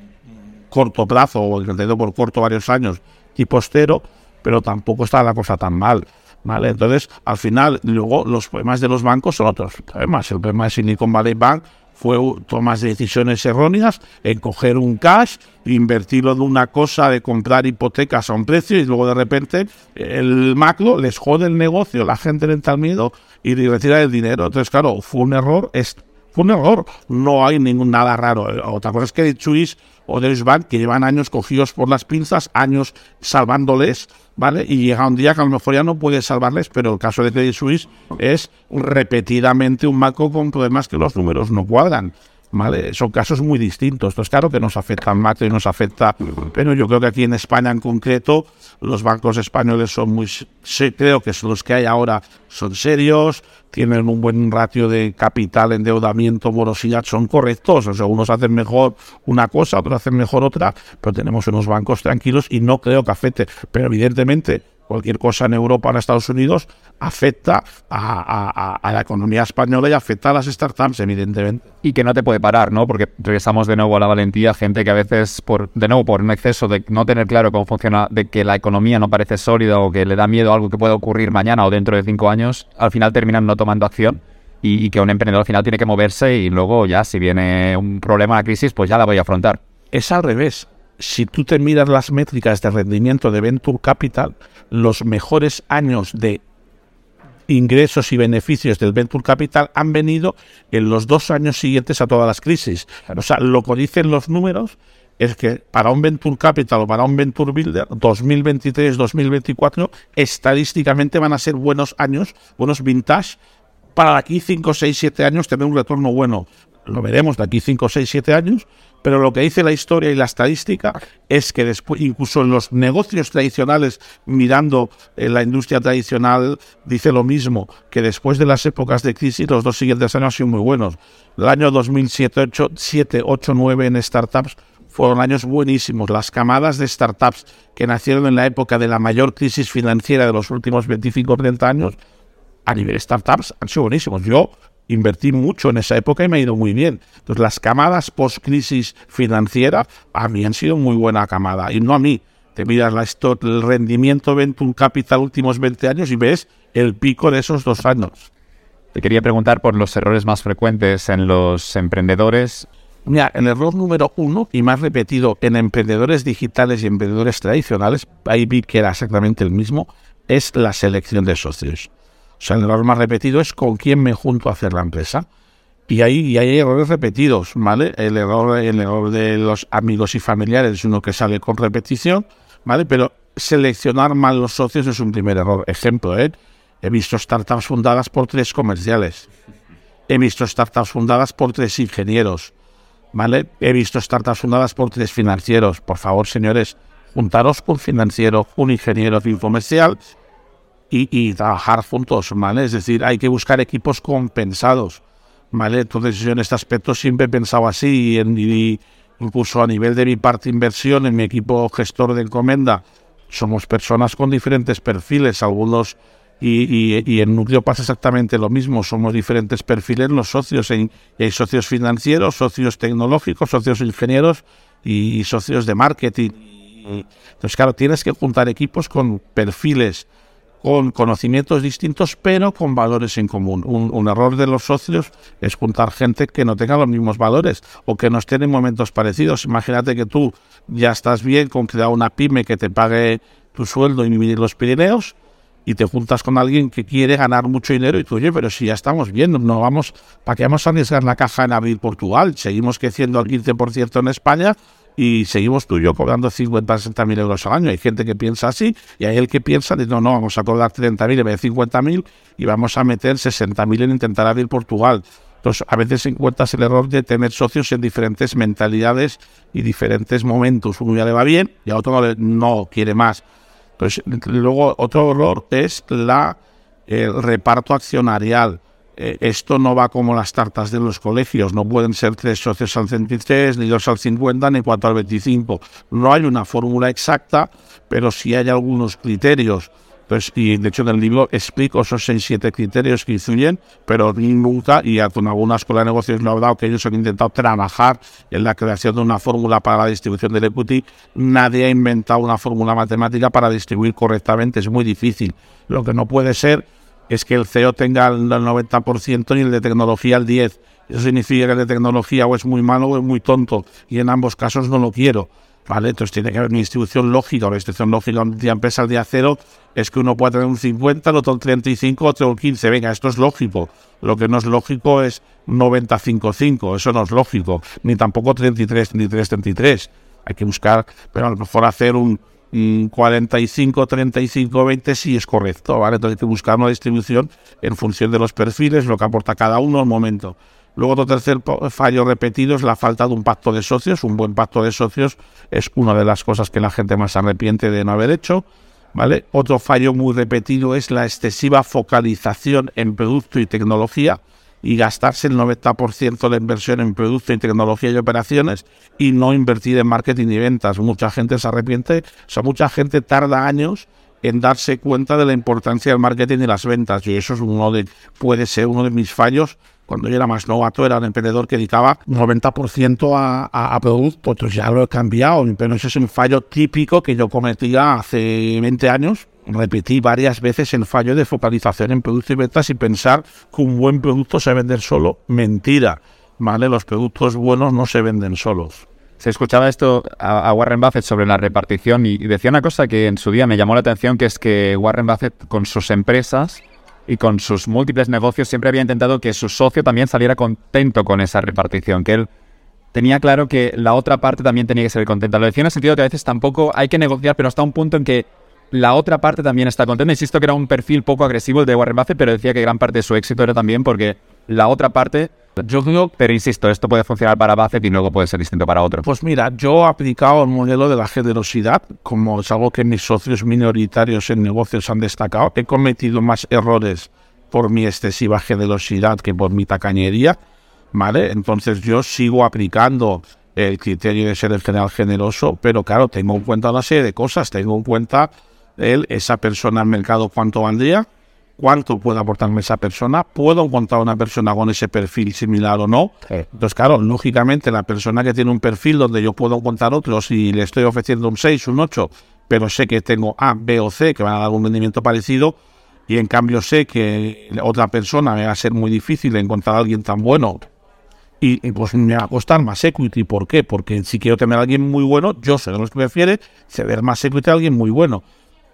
corto plazo o en por corto varios años tipo cero, pero tampoco está la cosa tan mal. ¿vale? Entonces, al final, luego los problemas de los bancos son otros problemas. El problema de Silicon Valley Bank fue tomas de decisiones erróneas en coger un cash, invertirlo en una cosa de comprar hipotecas a un precio y luego de repente el macro les jode el negocio, la gente le entra miedo y retira el dinero. Entonces, claro, fue un error, es, fue un error, no hay ningún nada raro. Otra cosa es que Chuis o Deutsche Bank, que llevan años cogidos por las pinzas, años salvándoles, ¿vale? Y llega un día que a lo mejor ya no puede salvarles, pero el caso de Credit Suisse es repetidamente un banco con problemas que los números no cuadran. ¿Vale? Son casos muy distintos. Entonces, claro que nos afecta al macro y nos afecta, pero yo creo que aquí en España en concreto, los bancos españoles son muy, creo que los que hay ahora son serios, tienen un buen ratio de capital, endeudamiento, morosidad, son correctos. O sea, unos hacen mejor una cosa, otros hacen mejor otra, pero tenemos unos bancos tranquilos y no creo que afecte. Pero evidentemente, cualquier cosa en Europa o en Estados Unidos afecta a, la economía española y afecta a las startups, evidentemente. Y que no te puede parar, ¿no? Porque regresamos de nuevo a la valentía, gente que a veces, por de nuevo, por un exceso de no tener claro cómo funciona, de que la economía no parece sólida o que le da miedo a algo que pueda ocurrir mañana o dentro de cinco años, al final terminan no tomando acción. Y, y que un emprendedor al final tiene que moverse y luego ya si viene un problema, una crisis, pues ya la voy a afrontar. Es al revés si tú te miras las métricas de rendimiento de Venture Capital, los mejores años de ingresos y beneficios del Venture Capital han venido en los dos años siguientes a todas las crisis. O sea, lo que dicen los números es que para un Venture Capital o para un Venture Builder, 2023-2024, estadísticamente van a ser buenos años, buenos vintage, para aquí 5, 6, 7 años tener un retorno bueno. Lo veremos de aquí 5, 6, 7 años, pero lo que dice la historia y la estadística es que después, incluso en los negocios tradicionales, mirando en la industria tradicional, dice lo mismo, que después de las épocas de crisis, los dos siguientes años han sido muy buenos. El año 2007, 8, 7, 8 9 en startups fueron años buenísimos. Las camadas de startups que nacieron en la época de la mayor crisis financiera de los últimos 25 o 30 años, a nivel startups, han sido buenísimos. Yo invertí mucho en esa época y me ha ido muy bien. Entonces, las camadas post-crisis financiera a mí han sido muy buena camada. Y no a mí. Te miras la el rendimiento Venture Capital últimos 20 años y ves el pico de esos dos años. Te quería preguntar por los errores más frecuentes en los emprendedores. Mira, el error número uno y más repetido en emprendedores digitales y emprendedores tradicionales, ahí vi que era exactamente el mismo, es la selección de socios. Sea, el error más repetido es con quién me junto a hacer la empresa. Y ahí hay errores repetidos, ¿vale? El error, el error de los amigos y familiares es uno que sale con repetición, ¿vale? Pero seleccionar mal los socios es un primer error. Ejemplo, ¿eh? He visto startups fundadas por tres comerciales. He visto startups fundadas por tres ingenieros. ¿vale? He visto startups fundadas por tres financieros. Por favor, señores, juntaros un financiero, un ingeniero comercial y, y, trabajar juntos, ¿vale? Es decir, hay que buscar equipos compensados, ¿vale? Entonces yo en este aspecto siempre he pensado así y, en, y incluso a nivel de mi parte inversión en mi equipo gestor de encomenda, somos personas con diferentes perfiles, algunos y, y, en núcleo pasa exactamente lo mismo, somos diferentes perfiles los socios, hay socios financieros, socios tecnológicos, socios ingenieros y socios de marketing. Entonces, claro, tienes que juntar equipos con perfiles con conocimientos distintos, pero con valores en común. Un, error de los socios es juntar gente que no tenga los mismos valores o que no estén en momentos parecidos. Imagínate que tú ya estás bien con crear una pyme que te pague tu sueldo y vivir los Pirineos y te juntas con alguien que quiere ganar mucho dinero y tú, oye, pero si ya estamos bien, no vamos, ¿para qué vamos a arriesgar la caja en abrir Portugal? Seguimos creciendo al 15% en España y seguimos tú y yo cobrando 50, 60 mil euros al año. Hay gente que piensa así y hay el que piensa, no, no, vamos a cobrar 30 mil en vez de 50 mil y vamos a meter 60 mil en intentar abrir Portugal. Entonces, a veces encuentras el error de tener socios en diferentes mentalidades y diferentes momentos. Uno ya le va bien y a otro no, no quiere más. Entonces, luego otro error es la, el reparto accionarial. Eh, esto no va como las tartas de los colegios, no pueden ser tres socios al 33, ni dos al 50, ni cuatro al 25. No hay una fórmula exacta, pero sí hay algunos criterios. Pues, y de hecho en el libro explico esos seis, siete criterios que influyen, pero nunca, y con algunas escuela de negocios lo he dado, que ellos han intentado trabajar en la creación de una fórmula para la distribución del equity, nadie ha inventado una fórmula matemática para distribuir correctamente, es muy difícil. Lo que no puede ser es que el CEO tenga el 90% y el de tecnología el 10%. Eso significa que el de tecnología o es muy malo o es muy tonto, y en ambos casos no lo quiero. ¿Vale? Entonces tiene que haber una distribución lógica. La distribución lógica de una empresa al día cero es que uno puede tener un 50, el otro un 35, otro un 15. Venga, esto es lógico. Lo que no es lógico es 95-5. Eso no es lógico. Ni tampoco 33, 33, 33. Hay que buscar, pero a lo mejor hacer un, 45, 35, 20 sí es correcto, ¿vale? Entonces hay que buscar una distribución en función de los perfiles, lo que aporta cada uno al momento. Luego otro tercer fallo repetido es la falta de un pacto de socios. Un buen pacto de socios es una de las cosas que la gente más arrepiente de no haber hecho. ¿vale? Otro fallo muy repetido es la excesiva focalización en producto y tecnología y gastarse el 90% de inversión en producto y tecnología y operaciones y no invertir en marketing y ventas. Mucha gente se arrepiente, o sea, mucha gente tarda años en darse cuenta de la importancia del marketing y las ventas y eso es uno de puede ser uno de mis fallos cuando yo era más novato, era un emprendedor que dedicaba 90% a, a, a producto. Entonces ya lo he cambiado, pero ese es un fallo típico que yo cometía hace 20 años. Repetí varias veces el fallo de focalización en productos y ventas y pensar que un buen producto se vende solo. Mentira, ¿vale? Los productos buenos no se venden solos. Se escuchaba esto a, Warren Buffett sobre la repartición y decía una cosa que en su día me llamó la atención, que es que Warren Buffett con sus empresas y con sus múltiples negocios siempre había intentado que su socio también saliera contento con esa repartición, que él tenía claro que la otra parte también tenía que ser contenta. Lo decía en el sentido que a veces tampoco hay que negociar, pero hasta un punto en que la otra parte también está contenta. Insisto que era un perfil poco agresivo el de Warren Buffett, pero decía que gran parte de su éxito era también porque la otra parte yo creo, pero insisto, esto puede funcionar para Buffett y luego puede ser distinto para otro. Pues mira, yo he aplicado el modelo de la generosidad, como es algo que mis socios minoritarios en negocios han destacado. He cometido más errores por mi excesiva generosidad que por mi tacañería, ¿vale? Entonces yo sigo aplicando el criterio de ser el general generoso, pero claro, tengo en cuenta una serie de cosas. Tengo en cuenta el, esa persona al mercado cuánto valdría, cuánto puede aportarme esa persona, puedo encontrar una persona con ese perfil similar o no. Entonces, claro, lógicamente la persona que tiene un perfil donde yo puedo encontrar otros y le estoy ofreciendo un 6, un 8, pero sé que tengo A, B o C que van a dar un rendimiento parecido y en cambio sé que otra persona me va a ser muy difícil encontrar a alguien tan bueno y, pues me va a costar más equity. ¿Por qué? Porque si quiero tener a alguien muy bueno, yo sé de los que prefiere ceder más equity a alguien muy bueno,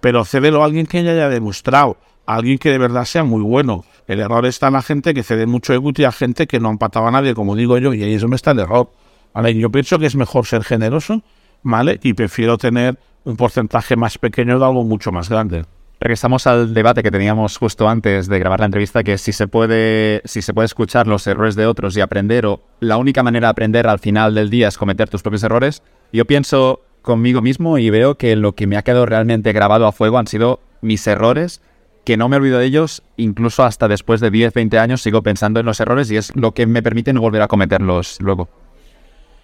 pero cederlo a alguien que ya haya demostrado alguien que de verdad sea muy bueno. El error está en la gente que cede mucho equity a gente que no empataba a nadie, como digo yo, y ahí es donde está el error. ¿vale? Yo pienso que es mejor ser generoso, ¿vale? Y prefiero tener un porcentaje más pequeño de algo mucho más grande. regresamos al debate que teníamos justo antes de grabar la entrevista, que si se puede, si se puede escuchar los errores de otros y aprender, o la única manera de aprender al final del día es cometer tus propios errores. Yo pienso conmigo mismo y veo que lo que me ha quedado realmente grabado a fuego han sido mis errores, que no me olvido de ellos, incluso hasta después de 10, 20 años sigo pensando en los errores y es lo que me permite no volver a cometerlos luego.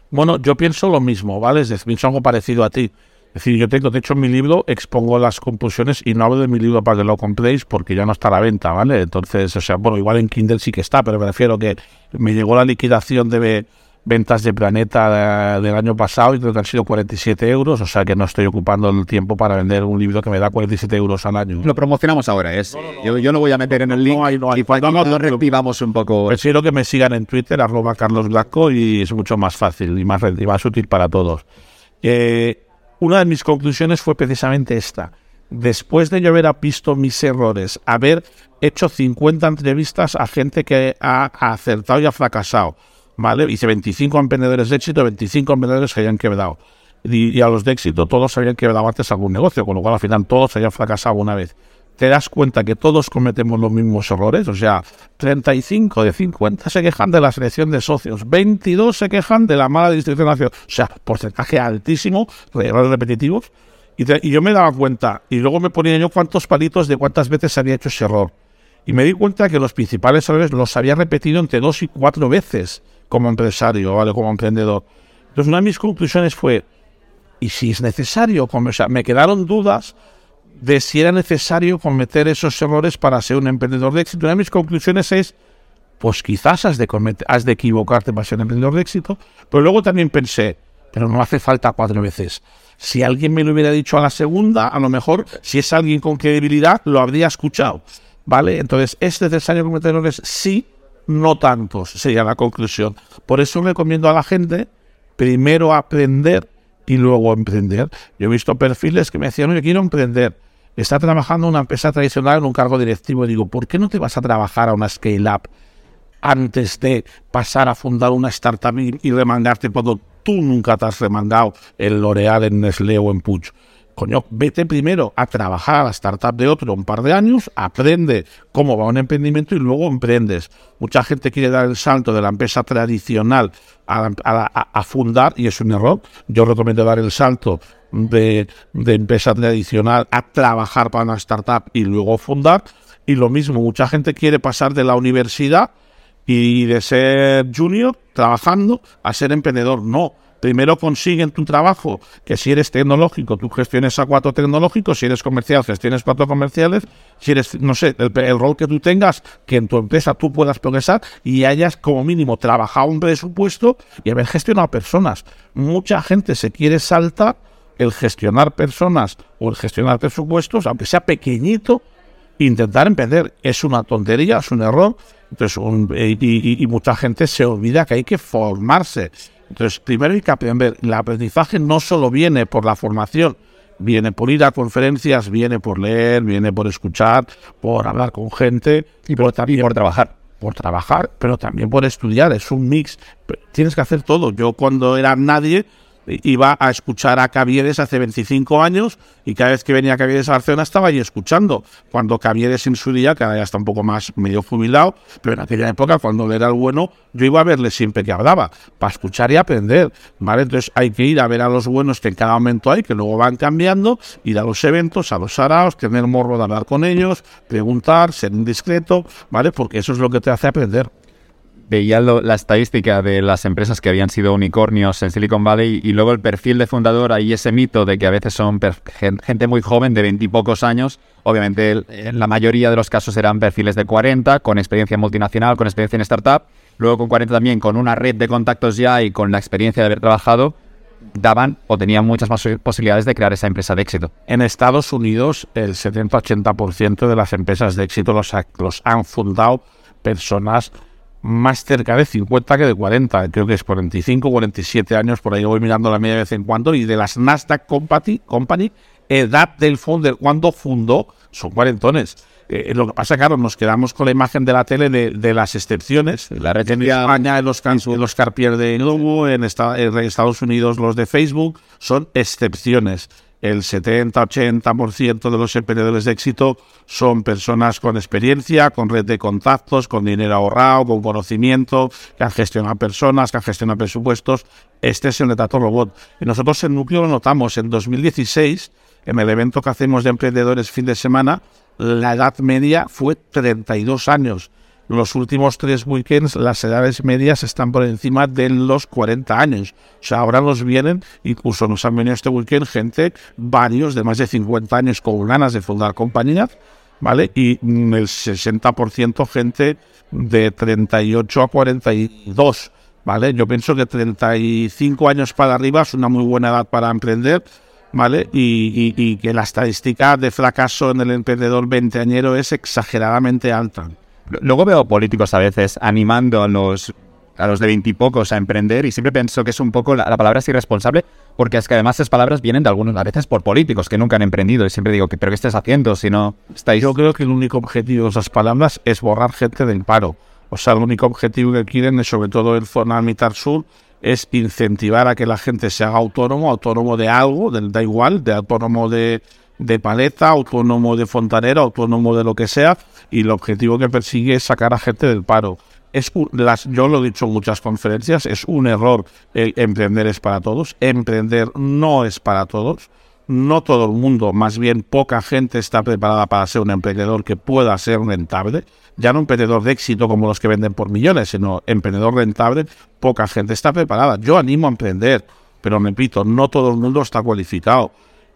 Bueno, yo pienso lo mismo, ¿vale? Es decir, pienso algo parecido a ti. Es decir, yo tengo, de hecho, en mi libro expongo las conclusiones y no hablo de mi libro para que lo compréis porque ya no está a la venta, ¿vale? Entonces, o sea, bueno, igual en Kindle sí que está, pero me refiero que me llegó la liquidación de ventas de Planeta del año pasado y creo que han sido 47 euros, o sea que no estoy ocupando el tiempo para vender un libro que me da 47 euros al año. Lo promocionamos ahora, es. Yo, yo, lo voy a meter en el link y cuando no, reactivamos un poco. Prefiero que me sigan en Twitter, arroba Carlos Blanco, y es mucho más fácil y más, y más útil para todos. Eh, una de mis conclusiones fue precisamente esta. Después de yo haber visto mis errores, haber hecho 50 entrevistas a gente que ha acertado y ha fracasado, Hice 25 emprendedores de éxito, 25 emprendedores que hayan quebrado. Y, a los de éxito, todos habían quebrado antes algún negocio, con lo cual al final todos habían fracasado una vez. Te das cuenta que todos cometemos los mismos errores, o sea, 35 de 50 se quejan de la selección de socios, 22 se quejan de la mala distribución de acciones, o sea, porcentaje altísimo de errores repetitivos. Y, y yo me daba cuenta, y luego me ponía yo cuántos palitos de cuántas veces había hecho ese error. Y me di cuenta que los principales errores los había repetido entre dos y cuatro veces como empresario, ¿vale? Como emprendedor. Entonces, una de mis conclusiones fue, ¿y si es necesario? Sea, me quedaron dudas de si era necesario cometer esos errores para ser un emprendedor de éxito. Una de mis conclusiones es, pues quizás has de, has de equivocarte para ser un emprendedor de éxito, pero luego también pensé, pero no hace falta cuatro veces. Si alguien me lo hubiera dicho a la segunda, a lo mejor, si es alguien con credibilidad, lo habría escuchado. ¿Vale? Entonces, ¿es necesario cometer errores? Sí, no tantos, sería la conclusión. Por eso recomiendo a la gente primero aprender y luego emprender. Yo he visto perfiles que me decían, oye, quiero emprender. Está trabajando una empresa tradicional en un cargo directivo. Digo, ¿por qué no te vas a trabajar a una scale-up antes de pasar a fundar una startup y, remangarte cuando tú nunca te has remangado en L'Oreal, en Nestlé o en Puig? Coño, vete primero a trabajar a la startup de otro un par de años, aprende cómo va un emprendimiento y luego emprendes. Mucha gente quiere dar el salto de la empresa tradicional a, fundar y es un error. Yo recomiendo dar el salto de, de empresa tradicional a trabajar para una startup y luego fundar. Y lo mismo, mucha gente quiere pasar de la universidad y de ser junior trabajando a ser emprendedor. No, primero consiguen tu trabajo, que si eres tecnológico, tú gestiones a cuatro tecnológicos, si eres comercial, gestiones cuatro comerciales, si eres, no sé, el, rol que tú tengas, que en tu empresa tú puedas progresar y hayas como mínimo trabajado un presupuesto y haber gestionado personas. Mucha gente se quiere saltar el gestionar personas o el gestionar presupuestos, aunque sea pequeñito, intentar emprender. Es una tontería, es un error. Entonces, y, y, mucha gente se olvida que hay que formarse. Entonces, primero hay que aprender. El aprendizaje no solo viene por la formación, viene por ir a conferencias, viene por leer, viene por escuchar, por hablar con gente y por, también, por trabajar. Por trabajar, pero también por estudiar. Es un mix. Tienes que hacer todo. Yo cuando era nadie iba a escuchar a Caviedes hace 25 años y cada vez que venía Caviedes a Barcelona estaba ahí escuchando. Cuando Caviedes en su día, que ahora ya está un poco más medio jubilado, pero en aquella época, cuando él era el bueno, yo iba a verle siempre que hablaba, para escuchar y aprender. ¿vale? Entonces hay que ir a ver a los buenos que en cada momento hay, que luego van cambiando, ir a los eventos, a los saraos, tener morro de hablar con ellos, preguntar, ser indiscreto, ¿vale? Porque eso es lo que te hace aprender veía la estadística de las empresas que habían sido unicornios en Silicon Valley y luego el perfil de fundador, ahí ese mito de que a veces son gente muy joven, de veintipocos años. Obviamente, en la mayoría de los casos eran perfiles de 40, con experiencia multinacional, con experiencia en startup. Luego con 40 también, con una red de contactos ya y con la experiencia de haber trabajado, daban o tenían muchas más posibilidades de crear esa empresa de éxito. En Estados Unidos, el 70-80% de las empresas de éxito los, los han fundado personas más cerca de 50 que de 40, creo que es 45, 47 años, por ahí voy mirando la media de vez en cuando, y de las Nasdaq Company, Company edad del fondo, cuando fundó, son cuarentones. Eh, lo que pasa, claro, nos quedamos con la imagen de la tele de, las excepciones. La red en España, en los, los Carpier de Globo, en, en Estados Unidos los de Facebook, son excepciones. El 70-80% de los emprendedores de éxito son personas con experiencia, con red de contactos, con dinero ahorrado, con conocimiento, que han gestionado personas, que han gestionado presupuestos. Este es el Netato Robot. Y nosotros en Núcleo lo notamos. En 2016, en el evento que hacemos de emprendedores fin de semana, la edad media fue 32 años los últimos tres weekends las edades medias están por encima de los 40 años. O sea, ahora nos vienen, incluso nos han venido este weekend gente, varios de más de 50 años con ganas de fundar compañías, ¿vale? Y el 60% gente de 38 a 42, ¿vale? Yo pienso que 35 años para arriba es una muy buena edad para emprender, ¿vale? Y, y que la estadística de fracaso en el emprendedor veinteañero es exageradamente alta. Luego veo políticos a veces animando a los a los de veintipocos a emprender y siempre pienso que es un poco, la, palabra es irresponsable, porque es que además esas palabras vienen de algunos, a veces por políticos que nunca han emprendido y siempre digo, ¿pero qué estás haciendo si no estáis...? Yo creo que el único objetivo de esas palabras es borrar gente del paro. O sea, el único objetivo que quieren, sobre todo el Zona Mitad Sur, es incentivar a que la gente se haga autónomo, autónomo de algo, da igual, de autónomo de, de paleta, autónomo de fontanera, autónomo de lo que sea, y el objetivo que persigue es sacar a gente del paro. Es las, yo lo he dicho en muchas conferencias, es un error el emprender es para todos, emprender no es para todos, no todo el mundo, más bien poca gente está preparada para ser un emprendedor que pueda ser rentable, ya no un emprendedor de éxito como los que venden por millones, sino emprendedor rentable, poca gente está preparada. Yo animo a emprender, pero repito, no todo el mundo está cualificado.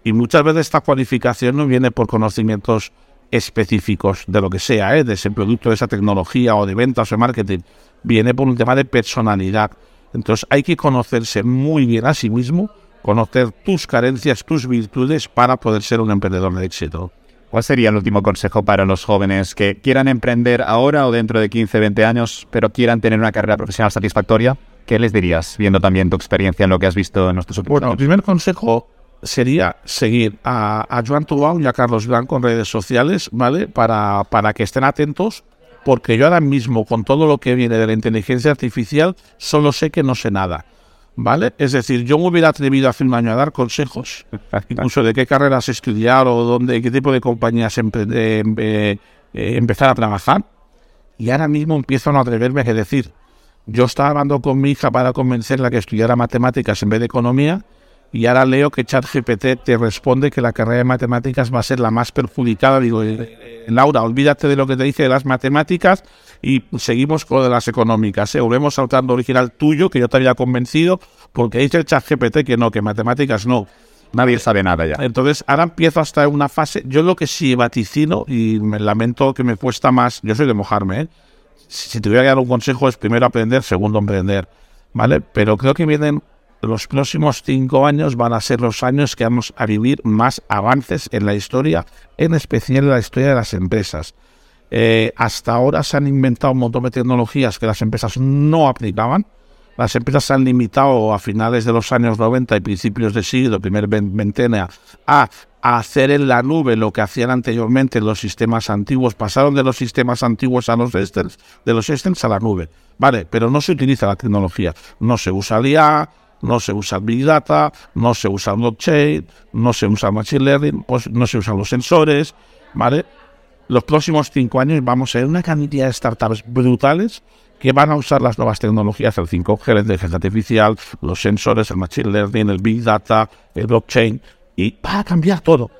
Y muchas veces esta cualificación no viene por conocimientos específicos de lo que sea, ¿eh? de ese producto, de esa tecnología o de ventas o de marketing. Viene por un tema de personalidad. Entonces hay que conocerse muy bien a sí mismo, conocer tus carencias, tus virtudes para poder ser un emprendedor de éxito. ¿Cuál sería el último consejo para los jóvenes que quieran emprender ahora o dentro de 15, 20 años, pero quieran tener una carrera profesional satisfactoria? ¿Qué les dirías, viendo también tu experiencia en lo que has visto en nuestros Bueno, el primer consejo sería seguir a, a Joan Tubau y a Carlos Blanco en redes sociales, ¿vale? Para, para que estén atentos, porque yo ahora mismo, con todo lo que viene de la inteligencia artificial, solo sé que no sé nada. ¿Vale? Es decir, yo me hubiera atrevido hace un año a dar consejos, incluso de qué carreras estudiar o dónde, qué tipo de compañías eh, eh, empezar a trabajar. Y ahora mismo empiezo a no atreverme a decir, yo estaba hablando con mi hija para convencerla que estudiara matemáticas en vez de economía y ahora leo que ChatGPT te responde que la carrera de matemáticas va a ser la más perjudicada. Digo, eh, eh, Laura, olvídate de lo que te dice de las matemáticas y seguimos con las económicas. ¿eh? Volvemos al tanto original tuyo, que yo te había convencido, porque dice el ChatGPT que no, que matemáticas no. Nadie sabe nada ya. Entonces, ahora empiezo hasta una fase. Yo lo que sí vaticino, y me lamento que me cuesta más, yo soy de mojarme, ¿eh? si, si te voy a dar un consejo es primero aprender, segundo emprender. ¿Vale? Pero creo que vienen los próximos cinco años van a ser los años que vamos a vivir más avances en la historia, en especial en la historia de las empresas. Eh, hasta ahora se han inventado un montón de tecnologías que las empresas no aplicaban. Las empresas se han limitado a finales de los años 90 y principios de siglo, primer ventena, a, hacer en la nube lo que hacían anteriormente los sistemas antiguos. Pasaron de los sistemas antiguos a los systems, de los systems a la nube. Vale, pero no se utiliza la tecnología. No se usa IA, no se usa Big Data, no se usa blockchain, no se usa Machine Learning, pues no se usan los sensores, ¿vale? Los próximos cinco años vamos a ver una cantidad de startups brutales que van a usar las nuevas tecnologías, el 5G, la inteligencia artificial, los sensores, el Machine Learning, el Big Data, el blockchain, y va a cambiar todo.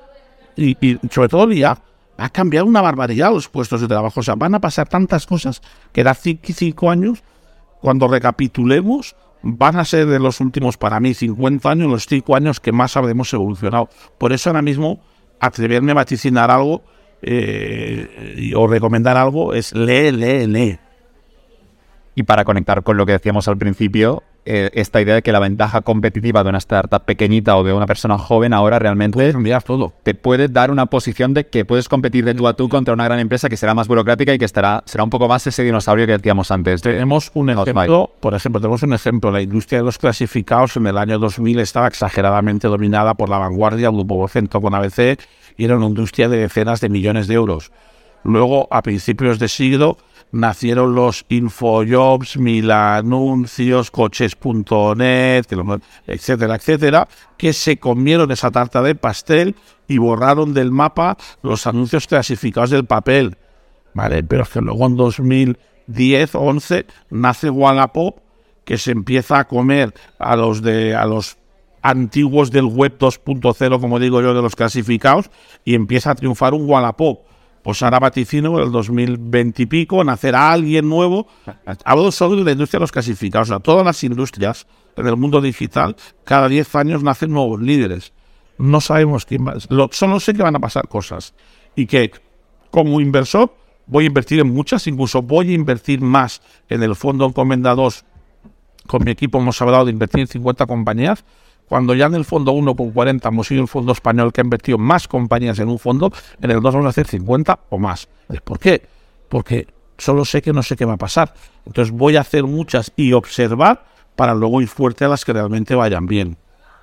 Y, y sobre todo ya va a cambiar una barbaridad los puestos de trabajo. O sea, van a pasar tantas cosas que da cinco años, cuando recapitulemos, van a ser de los últimos, para mí, 50 años, los 5 años que más habremos evolucionado. Por eso ahora mismo, atreverme a vaticinar algo eh, o recomendar algo es lee, lee, lee. Y para conectar con lo que decíamos al principio, eh, esta idea de que la ventaja competitiva de una startup pequeñita o de una persona joven ahora realmente todo. te puede dar una posición de que puedes competir de tú a tú contra una gran empresa que será más burocrática y que estará, será un poco más ese dinosaurio que decíamos antes. Tenemos un ejemplo, por ejemplo, tenemos un ejemplo, la industria de los clasificados en el año 2000 estaba exageradamente dominada por la vanguardia, el grupo Vocento con ABC, y era una industria de decenas de millones de euros. Luego, a principios de siglo, nacieron los Infojobs, Mil Anuncios, Coches.net, etcétera, etcétera, que se comieron esa tarta de pastel y borraron del mapa los anuncios clasificados del papel. ¿Vale? Pero es que luego en 2010 o 11 nace Wallapop, que se empieza a comer a los de a los antiguos del web 2.0, como digo yo, de los clasificados, y empieza a triunfar un Wallapop. Pues ahora vaticino el 2020 y pico, nacerá alguien nuevo. Hablo solo de la industria de los clasificados. O sea, todas las industrias en el mundo digital, cada 10 años nacen nuevos líderes. No sabemos quién va. Lo, solo sé que van a pasar cosas. Y que, como inversor, voy a invertir en muchas, incluso voy a invertir más en el fondo Encomenda 2. Con mi equipo hemos hablado de invertir en 50 compañías cuando ya en el fondo 1 con 40 hemos sido el fondo español que ha invertido más compañías en un fondo, en el 2 vamos a hacer 50 o más. ¿Por qué? Porque solo sé que no sé qué va a pasar. Entonces voy a hacer muchas y observar para luego ir fuerte a las que realmente vayan bien.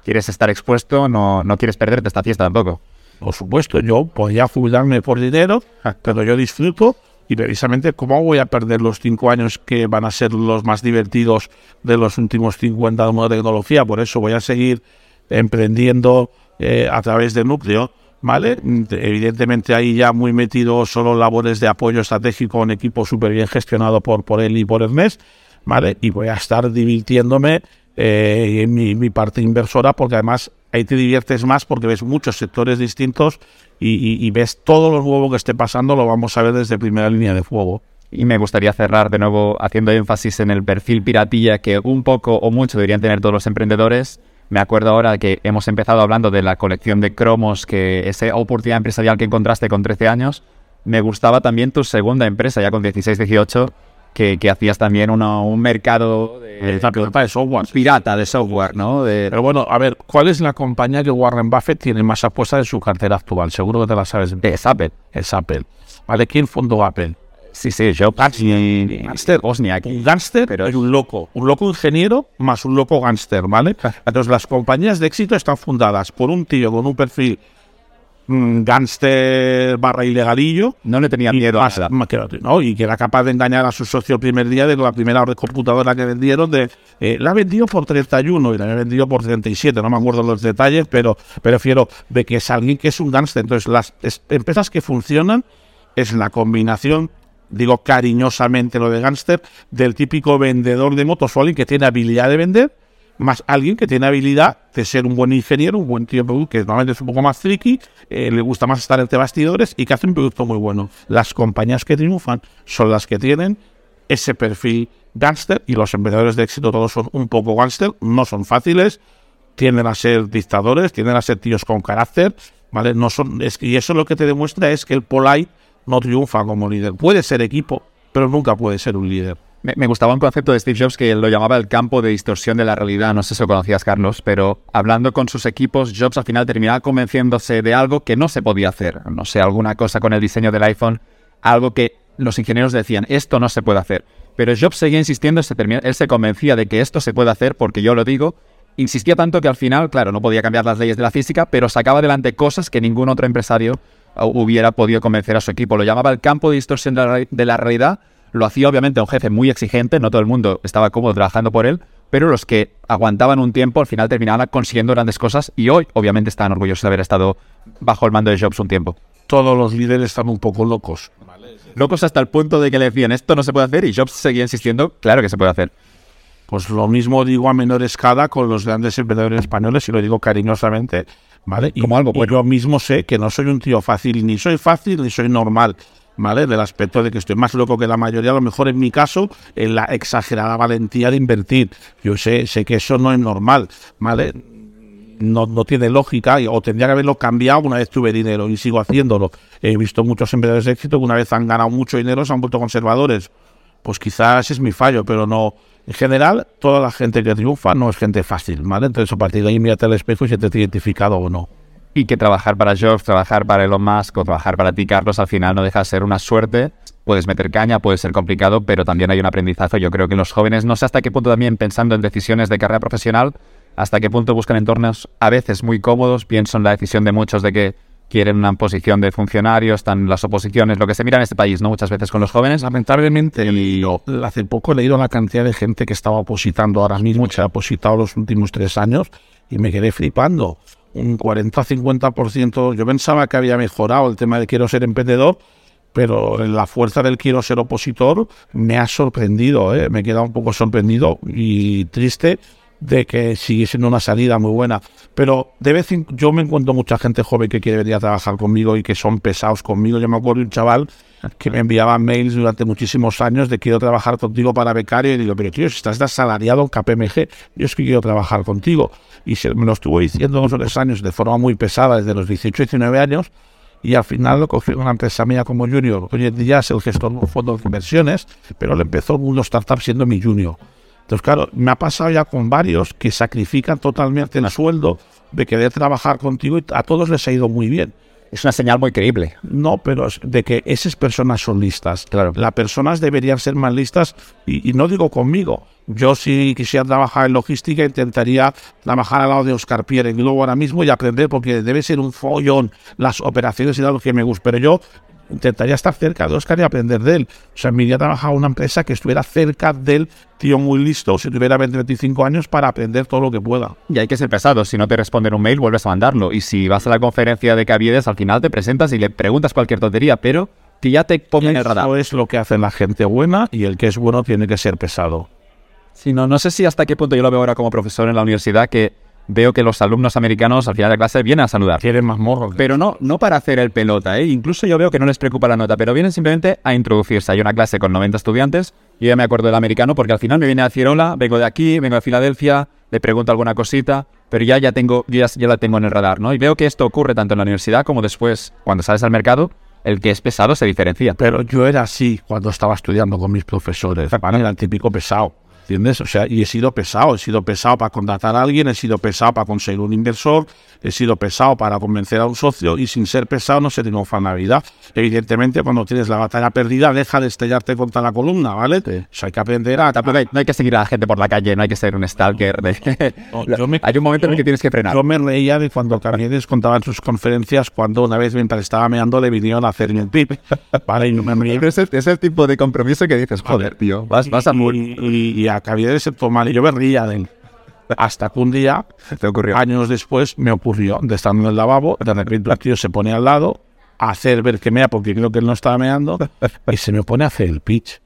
¿Quieres estar expuesto? No, no quieres perderte esta fiesta tampoco. Por supuesto, yo podría jubilarme por dinero, pero yo disfruto y precisamente, ¿cómo voy a perder los cinco años que van a ser los más divertidos de los últimos 50 del mundo de tecnología? Por eso voy a seguir emprendiendo eh, a través de Núcleo. ¿Vale? Evidentemente ahí ya muy metido solo labores de apoyo estratégico en equipo súper bien gestionado por, por él y por Ernest, ¿vale? Y voy a estar divirtiéndome eh, en mi, parte inversora porque además ahí te diviertes más porque ves muchos sectores distintos y, ves todo lo nuevo que esté pasando, lo vamos a ver desde primera línea de fuego. Y me gustaría cerrar de nuevo haciendo énfasis en el perfil piratilla que un poco o mucho deberían tener todos los emprendedores. Me acuerdo ahora que hemos empezado hablando de la colección de cromos, que esa oportunidad empresarial que encontraste con 13 años. Me gustaba también tu segunda empresa, ya con 16, 18, que, hacías también un mercado de, de, software. Pirata de software, ¿no? Pero bueno, a ver, ¿cuál es la compañía que Warren Buffett tiene más apuestas en su cartera actual? Seguro que te la sabes. Es Apple. Es Apple. ¿Vale? ¿Quién fundó Apple? Sí, sí, yo. Gánster. Un gánster pero es un loco. Un loco ingeniero más un loco gánster, ¿vale? Entonces, las compañías de éxito están fundadas por un tío con un perfil Gánster barra ilegalillo. No le tenía miedo a ¿no? Y que era capaz de engañar a su socio el primer día de la primera computadora que vendieron. de eh, La vendió por 31 y la vendido por 37. No me acuerdo los detalles, pero prefiero de que es alguien que es un gánster. Entonces, las empresas que funcionan es la combinación digo cariñosamente lo de gánster, del típico vendedor de motos o alguien que tiene habilidad de vender más alguien que tiene habilidad de ser un buen ingeniero, un buen tío que normalmente es un poco más tricky, eh, le gusta más estar entre bastidores y que hace un producto muy bueno. Las compañías que triunfan son las que tienen ese perfil gangster y los emprendedores de éxito todos son un poco gangster, no son fáciles, tienden a ser dictadores, tienden a ser tíos con carácter, ¿vale? No son, es, y eso lo que te demuestra es que el Polite no triunfa como líder. Puede ser equipo, pero nunca puede ser un líder. Me, gustaba un concepto de Steve Jobs que lo llamaba el campo de distorsión de la realidad. No sé si lo conocías, Carlos, pero hablando con sus equipos, Jobs al final terminaba convenciéndose de algo que no se podía hacer. No sé, alguna cosa con el diseño del iPhone, algo que los ingenieros decían, esto no se puede hacer. Pero Jobs seguía insistiendo, se él se convencía de que esto se puede hacer porque yo lo digo. Insistía tanto que al final, claro, no podía cambiar las leyes de la física, pero sacaba adelante cosas que ningún otro empresario uh, hubiera podido convencer a su equipo. Lo llamaba el campo de distorsión de la realidad lo hacía obviamente un jefe muy exigente, no todo el mundo estaba cómodo trabajando por él, pero los que aguantaban un tiempo al final terminaban consiguiendo grandes cosas y hoy obviamente están orgullosos de haber estado bajo el mando de Jobs un tiempo. Todos los líderes están un poco locos. Locos hasta el punto de que le decían esto no se puede hacer y Jobs seguía insistiendo, claro que se puede hacer. Pues lo mismo digo a menor escala con los grandes emprendedores españoles y lo digo cariñosamente, ¿vale? Y, Como algo, pues. yo mismo sé que no soy un tío fácil, ni soy fácil, ni soy normal. ¿Vale? Del aspecto de que estoy más loco que la mayoría, a lo mejor en mi caso, en la exagerada valentía de invertir. Yo sé, sé que eso no es normal, ¿vale? No, no tiene lógica o tendría que haberlo cambiado una vez tuve dinero y sigo haciéndolo. He visto muchos emprendedores de éxito que una vez han ganado mucho dinero se han vuelto conservadores. Pues quizás es mi fallo, pero no. En general, toda la gente que triunfa no es gente fácil, ¿vale? Entonces, a partir de ahí mírate al espejo y si te has identificado o no y que trabajar para Jobs, trabajar para Elon Musk o trabajar para ti, Carlos, al final no deja de ser una suerte. Puedes meter caña, puede ser complicado, pero también hay un aprendizaje. Yo creo que los jóvenes, no sé hasta qué punto también pensando en decisiones de carrera profesional, hasta qué punto buscan entornos a veces muy cómodos. Pienso en la decisión de muchos de que quieren una posición de funcionario, están las oposiciones, lo que se mira en este país, ¿no? Muchas veces con los jóvenes. Lamentablemente, hace poco he leído la cantidad de gente que estaba opositando ahora mismo, que se ha opositado los últimos tres años, y me quedé flipando. Un 40-50%. Yo pensaba que había mejorado el tema de quiero ser emprendedor, pero la fuerza del quiero ser opositor me ha sorprendido, ¿eh? me he quedado un poco sorprendido y triste de que sigue siendo una salida muy buena. Pero de vez en yo me encuentro mucha gente joven que quiere venir a trabajar conmigo y que son pesados conmigo. Yo me acuerdo de un chaval que me enviaba mails durante muchísimos años de quiero trabajar contigo para becario y digo, pero tío, si estás asalariado en KPMG, yo es que quiero trabajar contigo. Y se, me lo estuvo diciendo unos tres años de forma muy pesada, desde los 18 19 años, y al final lo cogió una empresa mía como junior. Hoy en día es el gestor de un fondo de inversiones, pero le empezó el mundo startup siendo mi junior. Entonces, claro, me ha pasado ya con varios que sacrifican totalmente el sueldo de querer trabajar contigo y a todos les ha ido muy bien. Es una señal muy creíble. No, pero es de que esas personas son listas. Claro. Las personas deberían ser más listas y, y no digo conmigo. Yo si quisiera trabajar en logística intentaría trabajar al lado de Oscar Pierre en Globo ahora mismo y aprender porque debe ser un follón las operaciones y algo que me gusta. Pero yo intentaría estar cerca de Oscar y aprender de él. O sea, me iría a trabajar en una empresa que estuviera cerca del tío muy listo, si tuviera 20, 25 años, para aprender todo lo que pueda. Y hay que ser pesado. Si no te responden un mail, vuelves a mandarlo. Y si vas a la conferencia de Caviedes, al final te presentas y le preguntas cualquier tontería, pero que ya te pongan en el radar. Eso es lo que hace la gente buena y el que es bueno tiene que ser pesado. Sí, no, no sé si hasta qué punto yo lo veo ahora como profesor en la universidad, que veo que los alumnos americanos al final de clase vienen a saludar. Quieren más morro. Pero no, no para hacer el pelota, ¿eh? Incluso yo veo que no les preocupa la nota, pero vienen simplemente a introducirse. Hay una clase con 90 estudiantes, y ya me acuerdo del americano porque al final me viene a decir hola, vengo de aquí, vengo de Filadelfia, le pregunto alguna cosita, pero ya, ya tengo, ya, ya la tengo en el radar, ¿no? Y veo que esto ocurre tanto en la universidad como después, cuando sales al mercado, el que es pesado se diferencia. Pero yo era así cuando estaba estudiando con mis profesores. Era el típico pesado. ¿Entiendes? O sea, y he sido pesado, he sido pesado para contratar a alguien, he sido pesado para conseguir un inversor, he sido pesado para convencer a un socio y sin ser pesado no se triunfa en la vida. Evidentemente, cuando tienes la batalla perdida, deja de estrellarte contra la columna, ¿vale? O sea, hay que aprender a... No hay que seguir a la gente por la calle, no hay que ser un stalker. hay un momento en el que tienes que frenar. Yo me reía de cuando Camiedes contaba en sus conferencias cuando una vez mientras estaba meando le vinieron a hacer el pip. Vale, y me reía. Es el, tipo de compromiso que dices, joder, tío, vas, vas a morir. Y a Caviedes se toma y yo me ría de él. Hasta que un día, ¿Te ocurrió? años después, me ocurrió de estar en el lavabo, de repente el tío se pone al lado a hacer ver que mea, porque creo que él no estaba meando, y se me pone a hacer el pitch.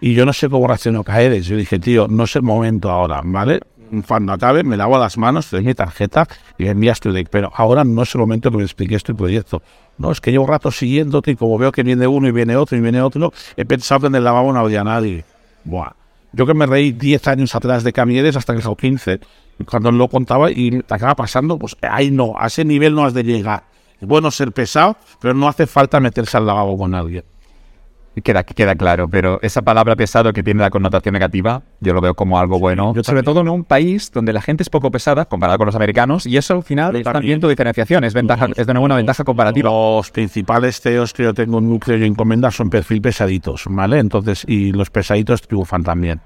Y yo no sé cómo reaccionó Caedes. Yo dije, tío, no es el momento ahora, ¿vale? Cuando acabe, me lavo las manos, te doy mi tarjeta y envías tu deck. Pero ahora no es el momento que me expliques tu proyecto. No, es que llevo rato siguiéndote y como veo que viene uno y viene otro y viene otro, he pensado que en el lavabo no había nadie. Buah. Yo que me reí 10 años atrás de Camieres hasta que son 15, cuando lo contaba y te acaba pasando, pues ahí no, a ese nivel no has de llegar. Es bueno ser pesado, pero no hace falta meterse al lavabo con alguien. Queda, queda claro, pero esa palabra pesado que tiene la connotación negativa, yo lo veo como algo bueno. sobre todo en un país donde la gente es poco pesada comparado con los americanos, y eso al final es también tu diferenciación, es, ventaja, es de una buena ventaja comparativa. Los principales CEOs que yo tengo en núcleo y encomenda son perfil pesaditos, ¿vale? Entonces, y los pesaditos triunfan también.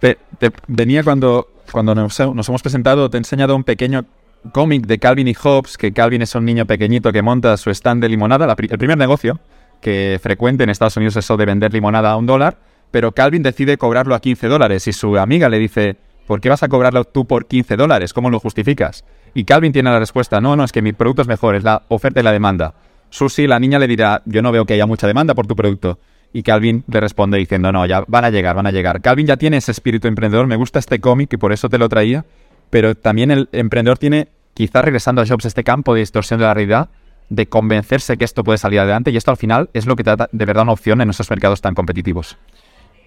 Te, venía cuando, cuando nos, nos hemos presentado, te he enseñado un pequeño cómic de Calvin y Hobbes, que Calvin es un niño pequeñito que monta su stand de limonada, la, el primer negocio que frecuente en Estados Unidos eso de vender limonada a un dólar, pero Calvin decide cobrarlo a 15 dólares y su amiga le dice, ¿por qué vas a cobrarlo tú por 15 dólares? ¿Cómo lo justificas? Y Calvin tiene la respuesta, no, no, es que mi producto es mejor, es la oferta y la demanda. Susi, la niña, le dirá, yo no veo que haya mucha demanda por tu producto. Y Calvin le responde diciendo, no, ya van a llegar, van a llegar. Calvin ya tiene ese espíritu emprendedor, me gusta este cómic y por eso te lo traía, pero también el emprendedor tiene, quizás regresando a Jobs, este campo de distorsión de la realidad, de convencerse que esto puede salir adelante y esto al final es lo que te da de verdad una opción en esos mercados tan competitivos.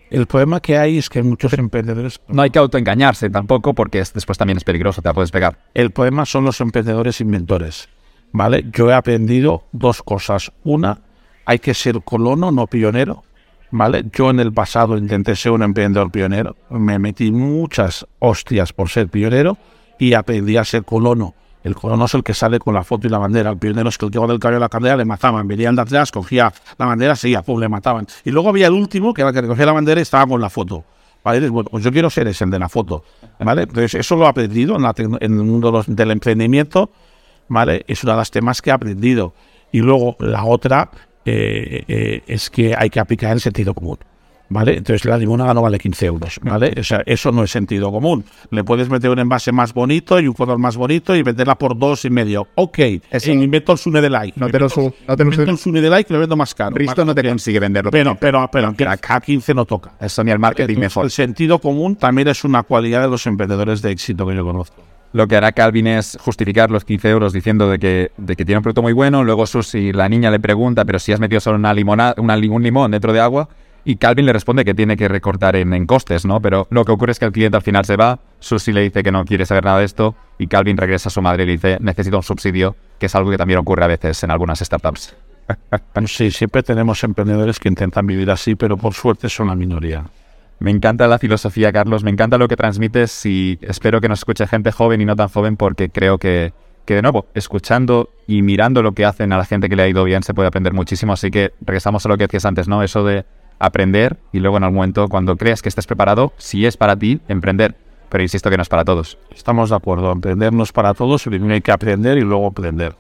El problema que hay es que muchos emprendedores... No hay que autoengañarse tampoco porque después también es peligroso, te la puedes pegar. El problema son los emprendedores inventores. ¿Vale? Yo he aprendido dos cosas. Una, hay que ser colono, no pionero. ¿Vale? Yo en el pasado intenté ser un emprendedor pionero. Me metí muchas hostias por ser pionero y aprendí a ser colono. El colono es el que sale con la foto y la bandera. El pionero es que el que va del cabello de la bandera le mataban. Venían de atrás, cogía la bandera, seguía, pum, le mataban. Y luego había el último, que era el que recogía la bandera y estaba con la foto. ¿Vale? Bueno, pues yo quiero ser ese, de la foto. ¿Vale? Entonces, eso lo he aprendido en, el mundo del emprendimiento. ¿vale? Es una de las temas que he aprendido. Y luego la otra eh, eh, es que hay que aplicar el sentido común. ¿Vale? Entonces la limonada no vale 15 euros, ¿vale? O sea, eso no es sentido común. Le puedes meter un envase más bonito y un color más bonito y venderla por dos y medio. Ok, Eso- en invento el Sune de like. No te lo su- no te lo invento el Sune de like y lo vendo más caro. Risto no te consigue venderlo. Pero, pero, pero, que a 15 no toca. Eso ni el marketing mejor. El sentido común también es una cualidad de los emprendedores de éxito que yo conozco. Lo que hará Calvin es justificar los 15 euros diciendo de que, de que tiene un producto muy bueno. Luego Susi, la niña, le pregunta, pero si has metido solo una limonada, una, un limón dentro de agua. Y Calvin le responde que tiene que recortar en, en costes, ¿no? Pero lo que ocurre es que el cliente al final se va, Susi le dice que no quiere saber nada de esto y Calvin regresa a su madre y le dice necesito un subsidio, que es algo que también ocurre a veces en algunas startups. Sí, siempre tenemos emprendedores que intentan vivir así, pero por suerte son la minoría. Me encanta la filosofía, Carlos, me encanta lo que transmites y espero que nos escuche gente joven y no tan joven porque creo que, que de nuevo, escuchando y mirando lo que hacen a la gente que le ha ido bien se puede aprender muchísimo. Así que regresamos a lo que decías antes, ¿no? Eso de aprender y luego en algún momento, cuando creas que estés preparado, si es para ti, emprender. Pero insisto que no es para todos. Estamos de acuerdo, emprender no es para todos, primero hay que aprender y luego aprender.